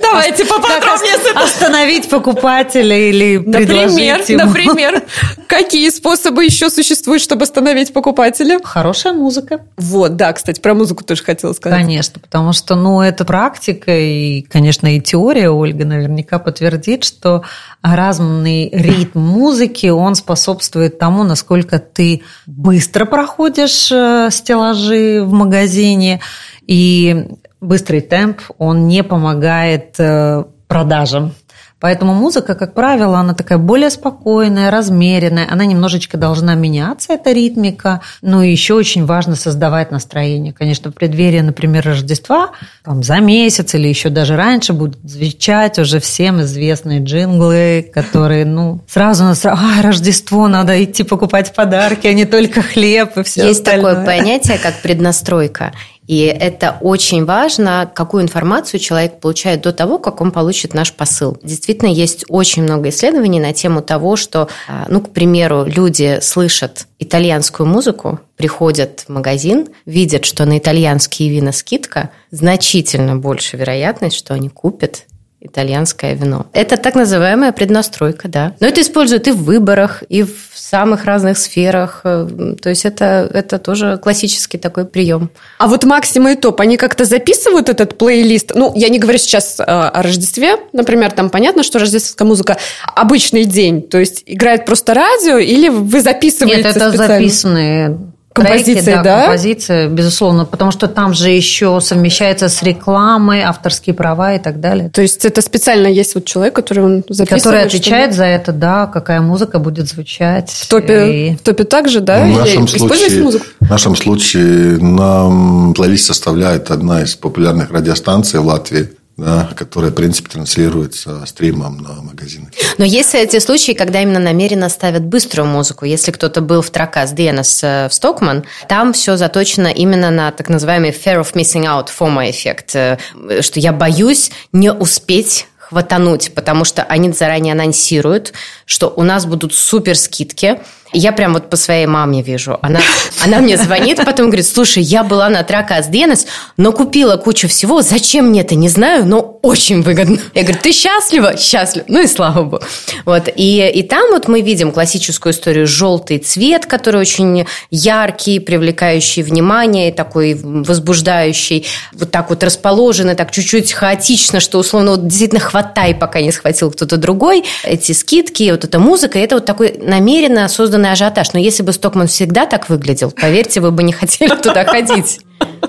Давайте поподробнее этого. Остановить покупателя или например, ему. Например, какие способы еще существуют, чтобы остановить покупателя? Хорошая музыка. Вот, да, кстати, про музыку тоже хотела сказать. Конечно, потому что, ну, это практика и, конечно, и теория, Ольга наверняка подтвердит, что разный ритм музыки, он способствует тому, насколько ты быстро проходишь э, стеллажи в магазине, и быстрый темп, он не помогает э, продажам. Поэтому музыка, как правило, она такая более спокойная, размеренная, она немножечко должна меняться, эта ритмика. Но еще очень важно создавать настроение. Конечно, в преддверии, например, Рождества, там, за месяц или еще даже раньше будут звучать уже всем известные джинглы, которые, ну, сразу на сразу, а, Рождество, надо идти покупать подарки, а не только хлеб и все Есть остальное. такое понятие, как преднастройка. И это очень важно, какую информацию человек получает до того, как он получит наш посыл. Действительно, есть очень много исследований на тему того, что, а, ну, к примеру, люди слышат итальянскую музыку, приходят в магазин, видят, что на итальянские вина скидка, значительно больше вероятность, что они купят итальянское вино. Это так называемая преднастройка, да. Но это используют и в выборах, и в самых разных сферах. Э, то есть это, это тоже классический такой прием. А вот Максима и Топ, они как-то записывают этот плейлист? Ну, я не говорю сейчас э, о Рождестве, например, там понятно, что рождественская музыка обычный день, то есть играет просто радио или вы записываете Нет, это специально? записанные Композиция, треки, да, да? композиция, безусловно, потому что там же еще совмещается с рекламой, авторские права и так далее. То есть это специально есть вот человек, который он записывает? Который отвечает за это, да, какая музыка будет звучать. В топе, И- в топе также, да? В нашем, случае, музыку? в нашем случае нам плейлист составляет одна из популярных радиостанций в Латвии, да, которая, в принципе, транслируется стримом на магазины. Но есть эти случаи, когда именно намеренно ставят быструю музыку. Если кто-то был в Тракас Денес э, в Стокман, там все заточено именно на так называемый fear of missing out, FOMO эффект, э, что я боюсь не успеть хватануть, потому что они заранее анонсируют, что у нас будут супер скидки. Я прям вот по своей маме вижу. Она, она мне звонит, потом говорит, слушай, я была на Тракас Денес, но купила кучу всего. Зачем мне это, не знаю, но очень выгодно. Я говорю, ты счастлива? Счастлива. Ну и слава богу. Вот. И, и там вот мы видим классическую историю желтый цвет, который очень яркий, привлекающий внимание, такой возбуждающий, вот так вот расположенный, так чуть-чуть хаотично, что условно вот действительно хватай, пока не схватил кто-то другой. Эти скидки, вот эта музыка, это вот такой намеренно созданный ажиотаж. Но если бы Стокман всегда так выглядел, поверьте, вы бы не хотели туда ходить.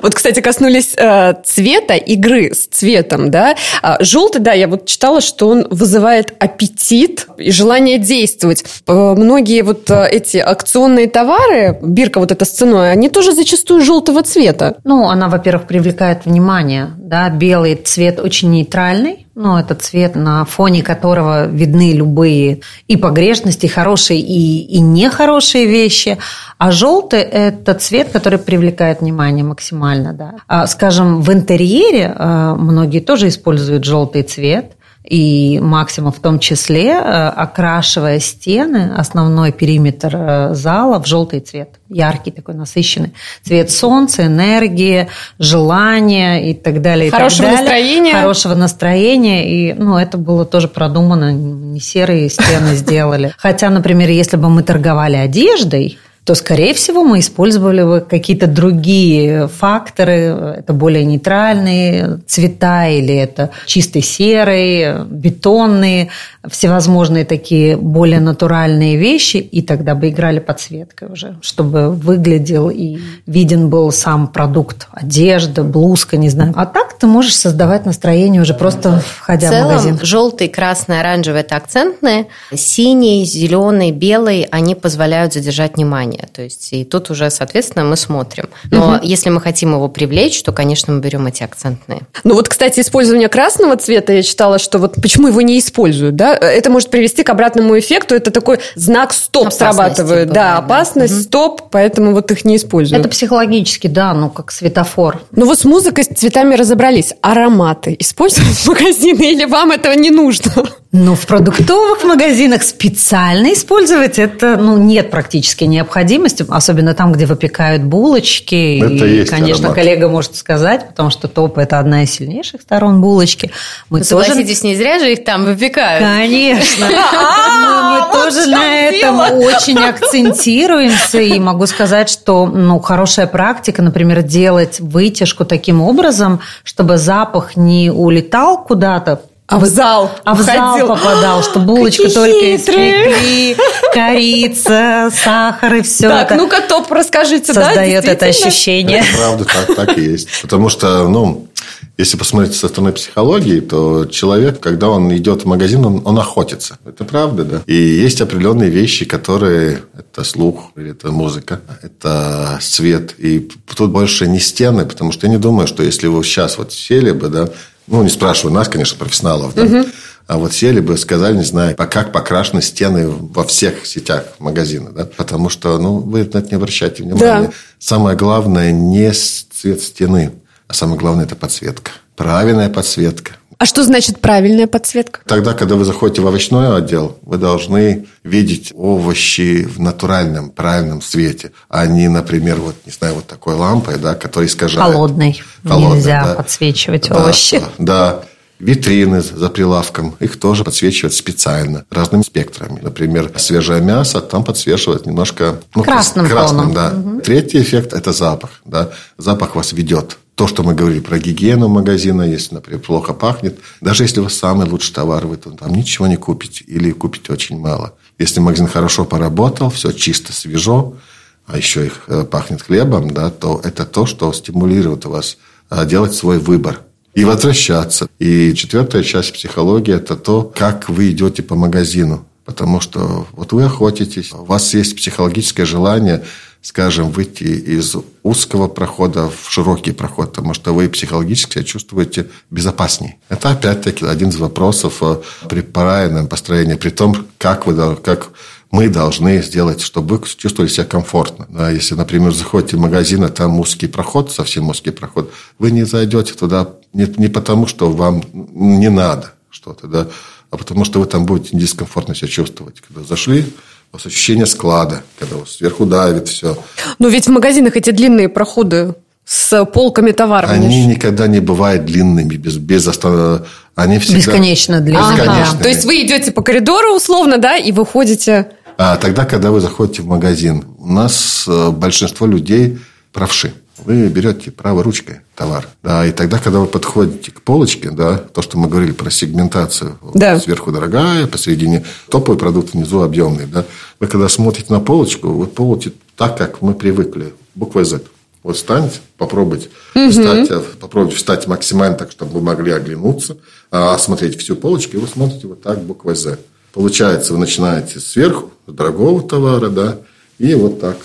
Вот, кстати, коснулись э, цвета, игры с цветом, да. А, желтый, да, я вот читала, что он вызывает аппетит и желание действовать. Э, многие вот э, эти акционные товары, бирка вот эта с ценой, они тоже зачастую желтого цвета. Ну, она, во-первых, привлекает внимание, да, белый цвет очень нейтральный, ну, это цвет, на фоне которого видны любые и погрешности, хорошие, и, и нехорошие вещи. А желтый – это цвет, который привлекает внимание максимально, да. А, скажем, в интерьере а, многие тоже используют желтый цвет, и Максима в том числе, э, окрашивая стены, основной периметр зала в желтый цвет, яркий такой насыщенный. Цвет солнца, энергии, желания и так далее. и так Хорошего далее. настроения. Хорошего настроения. И ну, это было тоже продумано, не серые стены сделали. Хотя, например, если бы мы торговали одеждой, то, скорее всего, мы использовали бы какие-то другие факторы. Это более нейтральные цвета или это чистый серый, бетонные, всевозможные такие более натуральные вещи. И тогда бы играли подсветкой уже, чтобы выглядел и виден был сам продукт. Одежда, блузка, не знаю. А так ты можешь создавать настроение уже просто входя В в, целом, магазин. желтый, красный, оранжевый – это акцентные. Синий, зеленый, белый – они позволяют задержать внимание. То есть, и тут уже, соответственно, мы смотрим. Но если мы хотим его привлечь, то, конечно, мы берем эти акцентные. Ну вот, кстати, использование красного цвета, я читала, что вот почему его не используют, да? Это может привести к обратному эффекту. Это такой знак стоп Опасности срабатывает. бывает, да, да. опасность, стоп, поэтому вот их не используют. Это психологически, да, ну как светофор. Ну вот с музыкой, с цветами разобрались. Ароматы используют в магазины или вам этого не нужно? Ну, в продуктовых магазинах специально использовать это, ну, нет практически необходимости, особенно там, где выпекают булочки. Это и, есть конечно, аромат. коллега может сказать, потому что топ – это одна из сильнейших сторон булочки. Мы Вы тоже... согласитесь, не зря же их там выпекают. Конечно. Но мы тоже на этом очень акцентируемся. И могу сказать, что ну, хорошая практика, например, делать вытяжку таким образом, чтобы запах не улетал куда-то, А в зал а в зал попадал, что булочку Какие только хитрые. испекли, корица, сахар и все Так, это ну-ка, топ, расскажите, да? создает это действительно? ощущение. Это правда, так, так и есть. Потому что, ну, если посмотреть со стороны психологии, то человек, когда он идет в магазин, он, он охотится. Это правда, да. И есть определенные вещи, которые... Это слух, это музыка, это свет. И тут больше не стены, потому что я не думаю, что если вы сейчас вот сели бы, да, ну, не спрашиваю нас, конечно, профессионалов, да, а вот сели бы, сказали, не знаю, по- как покрашены стены во всех сетях магазина, да, потому что, ну, вы на это не обращайте внимания. Да. Самое главное не цвет стены, а самое главное – это подсветка. Правильная подсветка. А что значит правильная подсветка? Тогда, когда вы заходите в овощной отдел, вы должны видеть овощи в натуральном, правильном свете, а не, например, вот, не знаю, вот такой лампой, да, которая искажает. Холодной. Холодной, Нельзя да. подсвечивать Да, овощи. Да. Витрины за прилавком, их тоже подсвечивают специально, разными спектрами. Например, свежее мясо там подсвечивают немножко... ну, Красным красным, тоном. да. Третий эффект – это запах. Да. Запах вас ведет. То, что мы говорили про гигиену магазина, если, например, плохо пахнет, даже если у вас самый лучший товар, вы там ничего не купите или купите очень мало. Если магазин хорошо поработал, все чисто, свежо, а еще их э, пахнет хлебом, да, то это то, что стимулирует вас э, делать свой выбор и возвращаться. И четвертая часть психологии – это то, как вы идете по магазину. Потому что вот вы охотитесь, у вас есть психологическое желание, скажем, выйти из узкого прохода в широкий проход, потому что вы психологически себя чувствуете безопаснее. Это опять-таки один из вопросов э, при правильном построении, при том, как, вы, как мы должны сделать, чтобы вы чувствовали себя комфортно. Да, если, например, заходите в магазин, а там узкий проход, совсем узкий проход, вы не зайдете туда не, не потому, что вам не надо что-то, да, а потому что вы там будете дискомфортно себя чувствовать. Когда зашли, у вас ощущение склада, когда вас сверху давит все. Но ведь в магазинах эти длинные проходы с полками товаров. Они никогда не бывают длинными, без, без останов... Они всегда... Бесконечно длинными. Ага. То есть вы идете по коридору условно, да, и выходите... А тогда, когда вы заходите в магазин, у нас э, большинство людей правши. Вы берете правой ручкой товар. Да, и тогда, когда вы подходите к полочке, да, то, что мы говорили про сегментацию, да. сверху дорогая, посередине топовый продукт, внизу объемный, да, вы когда смотрите на полочку, вы полите так, как мы привыкли, буквой Z. Вот встаньте, попробуйте, угу. встать, э, попробуйте встать максимально так, чтобы вы могли оглянуться, а, осмотреть всю полочку, и вы смотрите вот так буквой Z. Получается, вы начинаете сверху, с дорогого товара, да, и вот так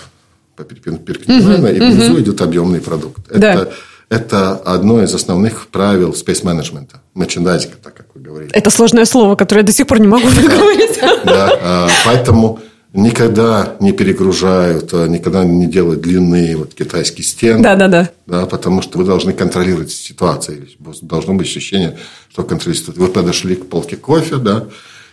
перпендикулярно, угу, и внизу идет объемный продукт. Это, это одно из основных правил space management, мерчендайзинга, так как вы говорите. Это сложное слово, которое я до сих пор не могу выговорить. Да, а, поэтому никогда не перегружают, а, никогда не делают длинные вот китайские стены. Да, да, да. Да, потому что вы должны контролировать ситуацию. Должно быть ощущение, что контролируете. Вы подошли к полке кофе, да,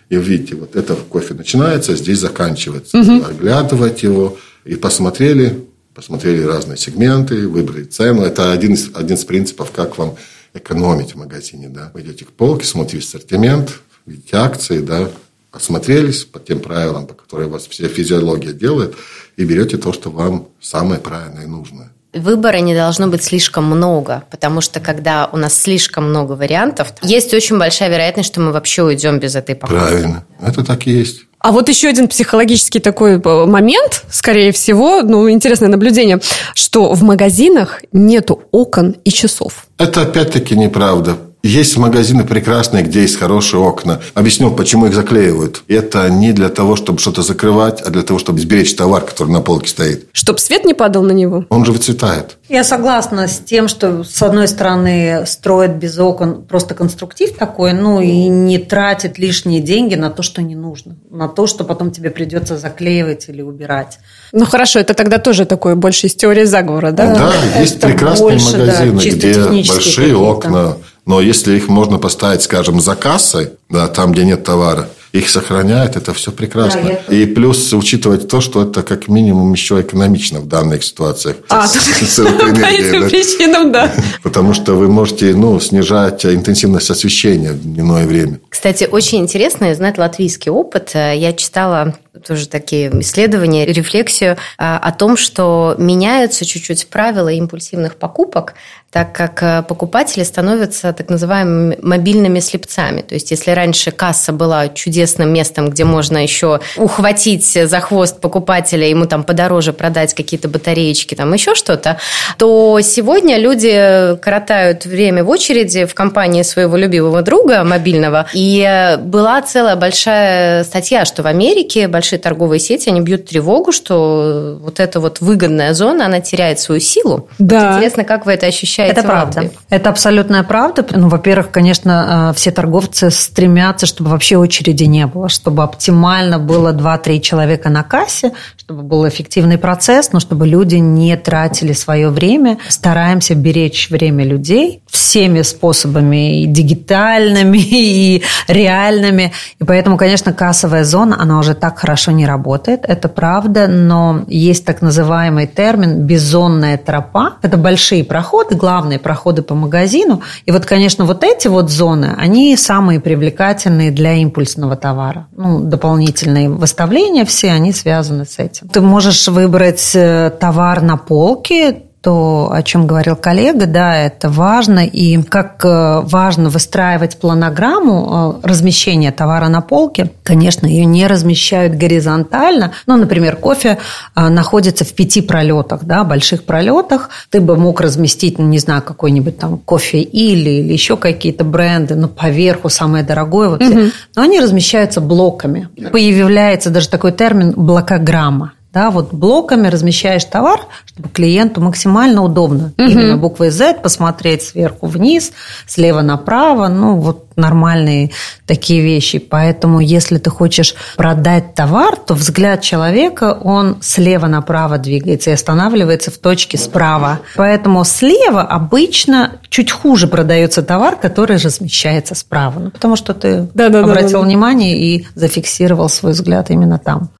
и видите, вот это кофе начинается, здесь заканчивается. Оглядывать его и посмотрели, посмотрели разные сегменты, выбрали цену. Это один из, один из принципов, как вам экономить в магазине. Да. Вы идете к полке, смотрите ассортимент, видите акции, да, осмотрелись по тем правилам, по которым вас вся физиология делает, и берете то, что вам самое правильное и нужное. Выбора не должно быть слишком много, потому что когда у нас слишком много вариантов, есть очень большая вероятность, что мы вообще уйдем без этой покупки. Правильно, это так и есть. А вот еще один психологический такой э, момент, скорее всего, ну, интересное наблюдение, что в магазинах нету окон и часов. Это опять-таки неправда. Есть магазины прекрасные, где есть хорошие окна. Объясню, почему их заклеивают. Это не для того, чтобы что-то закрывать, а для того, чтобы сберечь товар, который на полке стоит. Чтобы свет не падал на него? Он же выцветает. Я согласна с тем, что, с одной стороны, строят без окон просто конструктив такой, ну и не тратит лишние деньги на то, что не нужно. На то, что потом тебе придется заклеивать или убирать. Ну хорошо, это тогда тоже такое больше из теории заговора, да? Да, это есть прекрасные больше, магазины, да, где большие окна но если их можно поставить, скажем, за кассой, да, там, где нет товара, их сохраняют, это все прекрасно. Да, И плюс учитывать то, что это как минимум еще экономично в данных ситуациях. А, с, с, по этим причинам, да. Потому что вы можете ну, снижать интенсивность освещения в дневное время. Кстати, очень интересно знать латвийский опыт. Я читала тоже такие исследования, рефлексию а, о том, что меняются чуть-чуть правила импульсивных покупок, так как э, покупатели становятся так называемыми мобильными слепцами. То есть, если раньше касса была чудесным местом, где можно еще ухватить за хвост покупателя, ему там подороже продать какие-то батареечки, там еще что-то, то сегодня люди коротают время в очереди в компании своего любимого друга мобильного. И э, была целая большая статья, что в Америке большие торговые сети, они бьют тревогу, что вот эта вот выгодная зона, она теряет свою силу. Да. Вот интересно, как вы это ощущаете? Это правда. Это абсолютная правда. Ну, во-первых, конечно, э, все торговцы стремятся, чтобы вообще очереди не было, чтобы оптимально было 2-3 человека на кассе, чтобы был эффективный процесс, но чтобы люди не тратили свое время. Стараемся беречь время людей всеми способами, и дигитальными, и реальными. И поэтому, конечно, кассовая зона, она уже так хорошо не работает, это правда, но есть так называемый термин «безонная тропа». Это большие проходы, главные проходы по магазину. И вот, конечно, вот эти вот зоны, они самые привлекательные для импульсного товара. Ну, дополнительные выставления все, они связаны с этим. Ты можешь выбрать э, товар на полке, то, о чем говорил коллега, да, это важно. И как э, важно выстраивать планограмму э, размещения товара на полке. Конечно, ее не размещают горизонтально. Ну, например, кофе э, находится в пяти пролетах, да, больших пролетах. Ты бы мог разместить, ну, не знаю, какой-нибудь там кофе или, или еще какие-то бренды, ну, поверху самое дорогое. Вот угу. Но они размещаются блоками. Появляется даже такой термин блокограмма. Да, вот блоками размещаешь товар, чтобы клиенту максимально удобно. Угу. Именно буквой Z посмотреть сверху вниз, слева направо, ну вот нормальные такие вещи. Поэтому если ты хочешь продать товар, то взгляд человека, он слева направо двигается и останавливается в точке справа. Поэтому слева обычно чуть хуже продается товар, который размещается справа. Ну, потому что ты да, да, обратил да, да, внимание и зафиксировал свой взгляд именно там.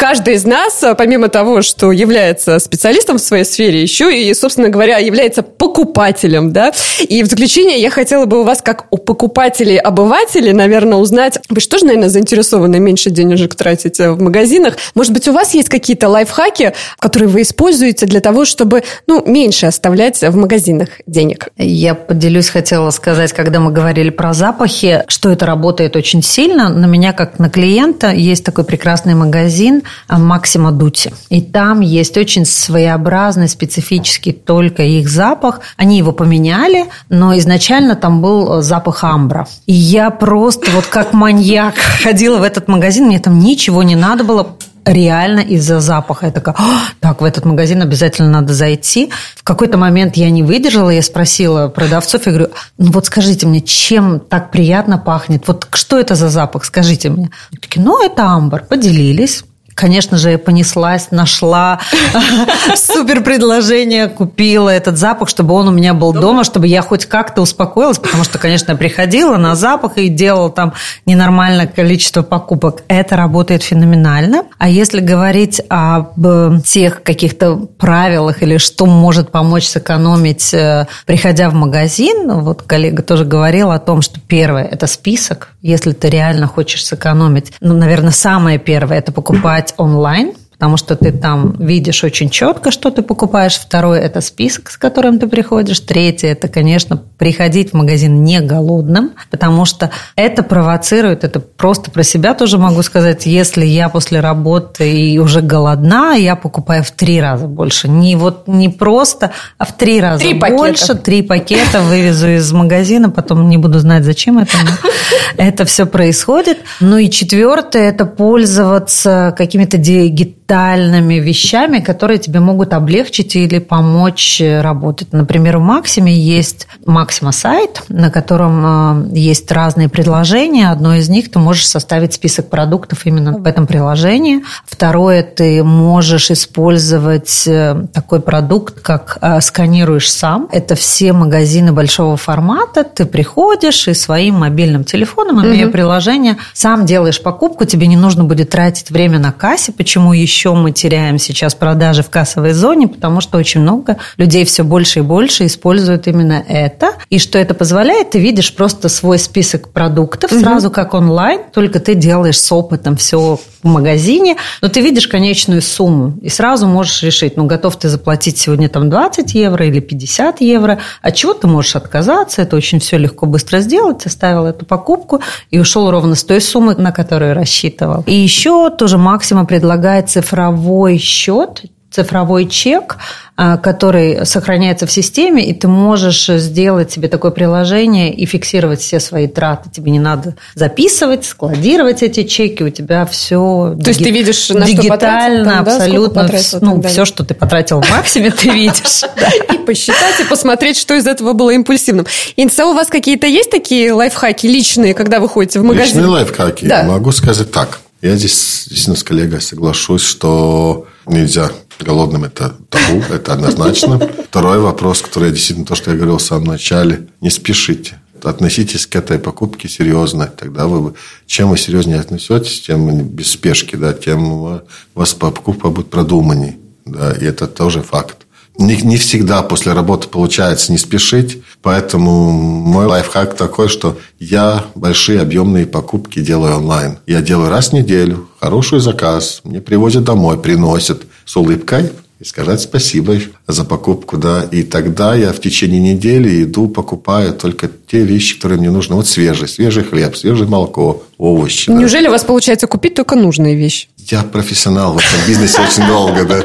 Каждый из нас, а, помимо того, что является специалистом в своей сфере, еще и, собственно говоря, является покупателем, да. И в заключение я хотела бы у вас, как у покупателей-обывателей, наверное, узнать, вы что же, наверное, заинтересованы меньше денежек тратить э, в магазинах? Может быть, у вас есть какие-то лайфхаки, которые вы используете для того, чтобы, ну, меньше оставлять в магазинах денег? Я поделюсь, хотела сказать, когда мы говорили про запахи, что это работает очень сильно. На меня, как на клиента, есть такой прекрасный магазин Максима Дути. И там есть очень своеобразный, специфический только их запах. Они его поменяли, но изначально там был запах амбра. И я просто вот как маньяк ходила в этот магазин, мне там ничего не надо было, реально из-за запаха. Я такая, так, в этот магазин обязательно надо зайти. В какой-то момент я не выдержала, я спросила продавцов, я говорю, ну вот скажите мне, чем так приятно пахнет? Вот что это за запах, скажите мне. Они такие, ну это амбар. Поделились конечно же, я понеслась, нашла супер предложение, купила этот запах, чтобы он у меня был дома, чтобы я хоть как-то успокоилась, потому что, конечно, я приходила на запах и делала там ненормальное количество покупок. Это работает феноменально. А если говорить об э, тех каких-то правилах или что может помочь сэкономить, э, приходя в магазин, вот коллега тоже говорил о том, что первое – это список, если ты реально хочешь сэкономить. Ну, наверное, самое первое – это покупать онлайн, потому что ты там видишь очень четко, что ты покупаешь. Второе – это список, с которым ты приходишь. Третье – это, конечно, приходить в магазин не голодным, потому что это провоцирует, это просто про себя тоже могу сказать, если я после работы и уже голодна, я покупаю в три раза больше. Не вот не просто, а в три раза три больше. Пакета. Три пакета вывезу из магазина, потом не буду знать, зачем это. Это все происходит. Ну и четвертое – это пользоваться какими-то дигитальными детальными вещами, которые тебе могут облегчить или помочь работать. Например, у Максиме есть Максима сайт, на котором э, есть разные предложения. Одно из них ты можешь составить список продуктов именно в этом приложении. Второе, ты можешь использовать э, такой продукт, как э, сканируешь сам. Это все магазины большого формата. Ты приходишь и своим мобильным телефоном, имея угу. приложение, сам делаешь покупку. Тебе не нужно будет тратить время на кассе. Почему еще еще мы теряем сейчас продажи в кассовой зоне, потому что очень много людей все больше и больше используют именно это. И что это позволяет, ты видишь просто свой список продуктов угу. сразу как онлайн, только ты делаешь с опытом все в магазине, но ты видишь конечную сумму и сразу можешь решить, ну, готов ты заплатить сегодня там 20 евро или 50 евро, от чего ты можешь отказаться, это очень все легко быстро сделать, оставил эту покупку и ушел ровно с той суммы, на которую рассчитывал. И еще тоже Максима предлагает цифровой цифровой счет, цифровой чек, а, который сохраняется в системе, и ты можешь сделать себе такое приложение и фиксировать все свои траты. Тебе не надо записывать, складировать эти чеки, у тебя все То есть ты видишь, на дигитально, что потратил, абсолютно, потратил, ну, все, что ты потратил в максиме, ты видишь. И посчитать, и посмотреть, что из этого было импульсивным. Инса, у вас какие-то есть такие лайфхаки личные, когда вы ходите в магазин? Личные лайфхаки? Могу сказать так. Я здесь действительно с коллегой соглашусь, что нельзя голодным это табу, это однозначно. Второй вопрос, который действительно то, что я говорил в самом начале, не спешите. Относитесь к этой покупке серьезно. Тогда вы, чем вы серьезнее отнесетесь, тем без спешки, да, тем у вас покупка будет продуманней. Да, и это тоже факт. Не, не всегда после работы получается не спешить, поэтому мой лайфхак такой, что я большие объемные покупки делаю онлайн. Я делаю раз в неделю, хороший заказ, мне привозят домой, приносят – с улыбкой и сказать спасибо за покупку, да. И тогда я в течение недели иду, покупаю только те вещи, которые мне нужны. Вот свежий, свежий хлеб, свежее молоко, овощи. Неужели да. у вас получается купить только нужные вещи? Я профессионал в этом бизнесе очень долго, да.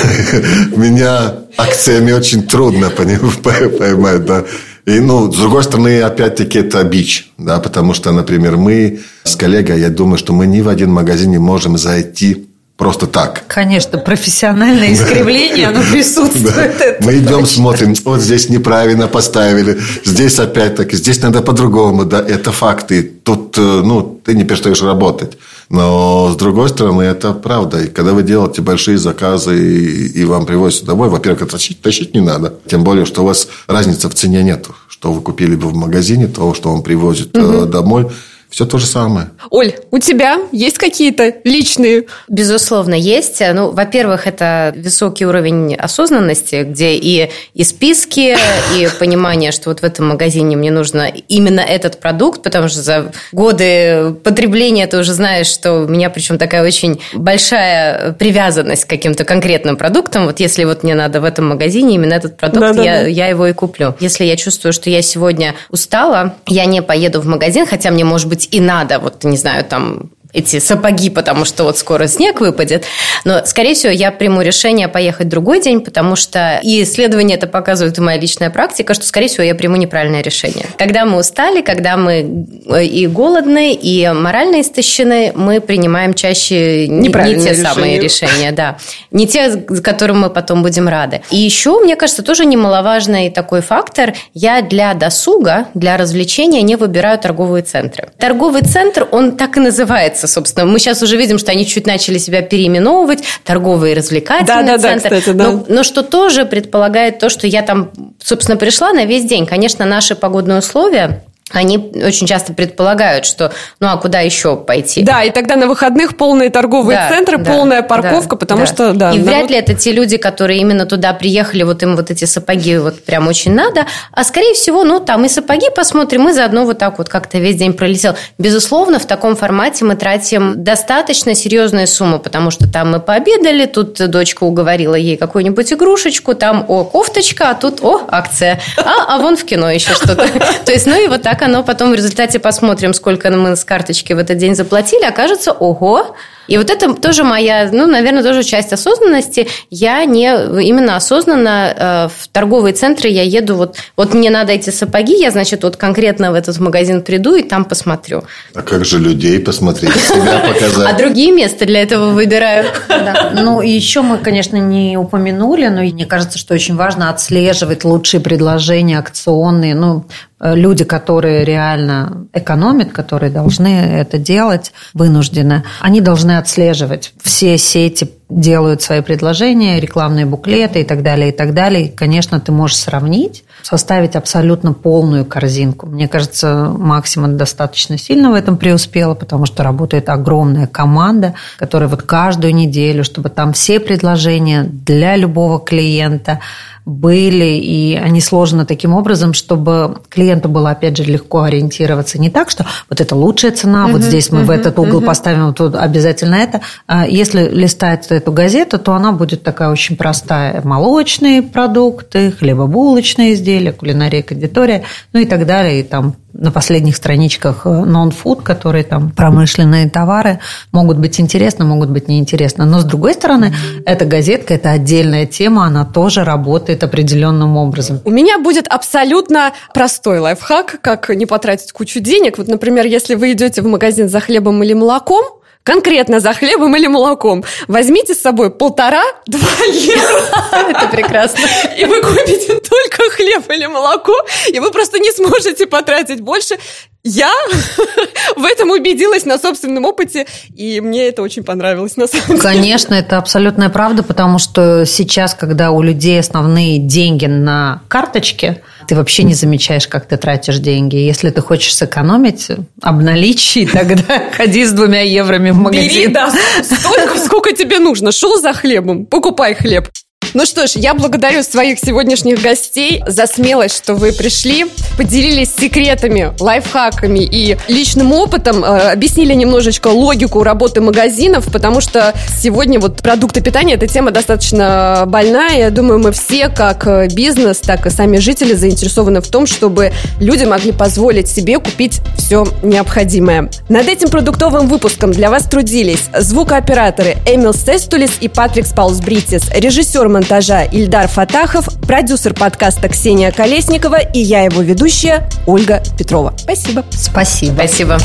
Меня акциями очень трудно поймать, да. И, ну, с другой стороны, опять-таки, это бич, да, потому что, например, мы с коллегой, я думаю, что мы ни в один магазин не можем зайти просто так. Конечно, профессиональное искривление, оно присутствует. Мы идем, смотрим, вот здесь неправильно поставили, здесь опять-таки, здесь надо по-другому, да, это факты. Тут, э, ну, ты не перестаешь работать. Но, с другой стороны, это правда. И когда вы делаете большие заказы, и, и вам привозят домой, во-первых, тащить, тащить не надо. Тем более, что у вас разницы в цене нету. Что вы купили бы в магазине, того, что вам привозят угу. домой – все то же самое. Оль, у тебя есть какие-то личные? Безусловно, есть. Ну, во-первых, это высокий уровень осознанности, где и, и списки, и понимание, что вот в этом магазине мне нужно именно этот продукт, потому что за годы потребления ты уже знаешь, что у меня причем такая очень большая привязанность к каким-то конкретным продуктам. Вот если вот мне надо в этом магазине именно этот продукт, да, да, я, да. я его и куплю. Если я чувствую, что я сегодня устала, я не поеду в магазин, хотя мне, может быть, быть и надо, вот, не знаю, там, эти сапоги, потому что вот скоро снег выпадет. Но, скорее всего, я приму решение поехать другой день, потому что и исследование это показывает, и моя личная практика, что, скорее всего, я приму неправильное решение. Когда мы устали, когда мы э, и голодны, и морально истощены, мы принимаем чаще не, не те решение. самые решения, да. Не те, которым мы потом будем рады. И еще, мне кажется, тоже немаловажный такой фактор. Я для досуга, для развлечения не выбираю торговые центры. Торговый центр, он так и называется называется, собственно. Мы сейчас уже видим, что они чуть начали себя переименовывать, торговый и развлекательный да, да, центр. Да, кстати, да. Но, но что тоже предполагает то, что я там, собственно, пришла на весь день. Конечно, наши погодные условия они очень часто предполагают, что ну а куда еще пойти? Да, и тогда на выходных полные торговые да, центры, да, полная парковка, да, потому да. что да. И народ... вряд ли это те люди, которые именно туда приехали, вот им вот эти сапоги вот прям очень надо, а скорее всего, ну там и сапоги посмотрим, и заодно вот так вот как-то весь день пролетел. Безусловно, в таком формате мы тратим достаточно серьезные суммы, потому что там мы пообедали, тут дочка уговорила ей какую-нибудь игрушечку, там о кофточка, а тут о акция, а, а вон в кино еще что-то. То есть, ну и вот так как оно потом в результате посмотрим, сколько мы с карточки в этот день заплатили, окажется, ого, и вот это тоже моя, ну, наверное, тоже часть осознанности. Я не именно осознанно э, в торговые центры я еду, вот, вот мне надо эти сапоги, я, значит, вот конкретно в этот магазин приду и там посмотрю. А как же людей посмотреть, себя показать? А другие места для этого выбираю. Ну, и еще мы, конечно, не упомянули, но мне кажется, что очень важно отслеживать лучшие предложения акционные. Ну, э, люди, которые реально экономят, которые должны это делать, вынуждены, они должны отслеживать. Все сети делают свои предложения, рекламные буклеты и так далее, и так далее. И, конечно, ты можешь сравнить, составить абсолютно полную корзинку. Мне кажется, Максима достаточно сильно в этом преуспела, потому что работает огромная команда, которая вот каждую неделю, чтобы там все предложения для любого клиента были, и они сложены таким образом, чтобы клиенту было, опять же, легко ориентироваться. Не так, что вот это лучшая цена, uh-huh, вот здесь мы uh-huh, в этот угол uh-huh. поставим, тут обязательно это. А если листать эту газету, то она будет такая очень простая. Молочные продукты, хлебобулочные изделия, кулинария, кондитория, ну и так далее. И там на последних страничках non-food, которые там промышленные товары, могут быть интересны, могут быть неинтересны. Но с другой стороны, эта газетка, это отдельная тема, она тоже работает определенным образом. У меня будет абсолютно простой лайфхак, как не потратить кучу денег. Вот, например, если вы идете в магазин за хлебом или молоком, конкретно за хлебом или молоком. Возьмите с собой полтора-два евро. Это прекрасно. И вы купите только хлеб или молоко, и вы просто не сможете потратить больше. Я в этом убедилась на собственном опыте, и мне это очень понравилось на самом деле. Конечно, это абсолютная правда, потому что сейчас, когда у людей основные деньги на карточке, ты вообще не замечаешь, как ты тратишь деньги. Если ты хочешь сэкономить, обналичь, тогда ходи с двумя еврами в магазин. Бери, да, столько, сколько тебе нужно. Шел за хлебом, покупай хлеб. Ну что ж, я благодарю своих сегодняшних гостей за смелость, что вы пришли, поделились секретами, лайфхаками и личным опытом, э, объяснили немножечко логику работы магазинов, потому что сегодня вот продукты питания, эта тема достаточно больная. Я думаю, мы все, как э, бизнес, так и сами жители, заинтересованы в том, чтобы люди могли позволить себе купить все необходимое. Над этим продуктовым выпуском для вас трудились звукооператоры Эмил Сестулис и Патрик Спаусбритис, режиссер монтажа Ильдар Фатахов, продюсер подкаста Ксения Колесникова и я его ведущая Ольга Петрова. Спасибо. Спасибо. Спасибо.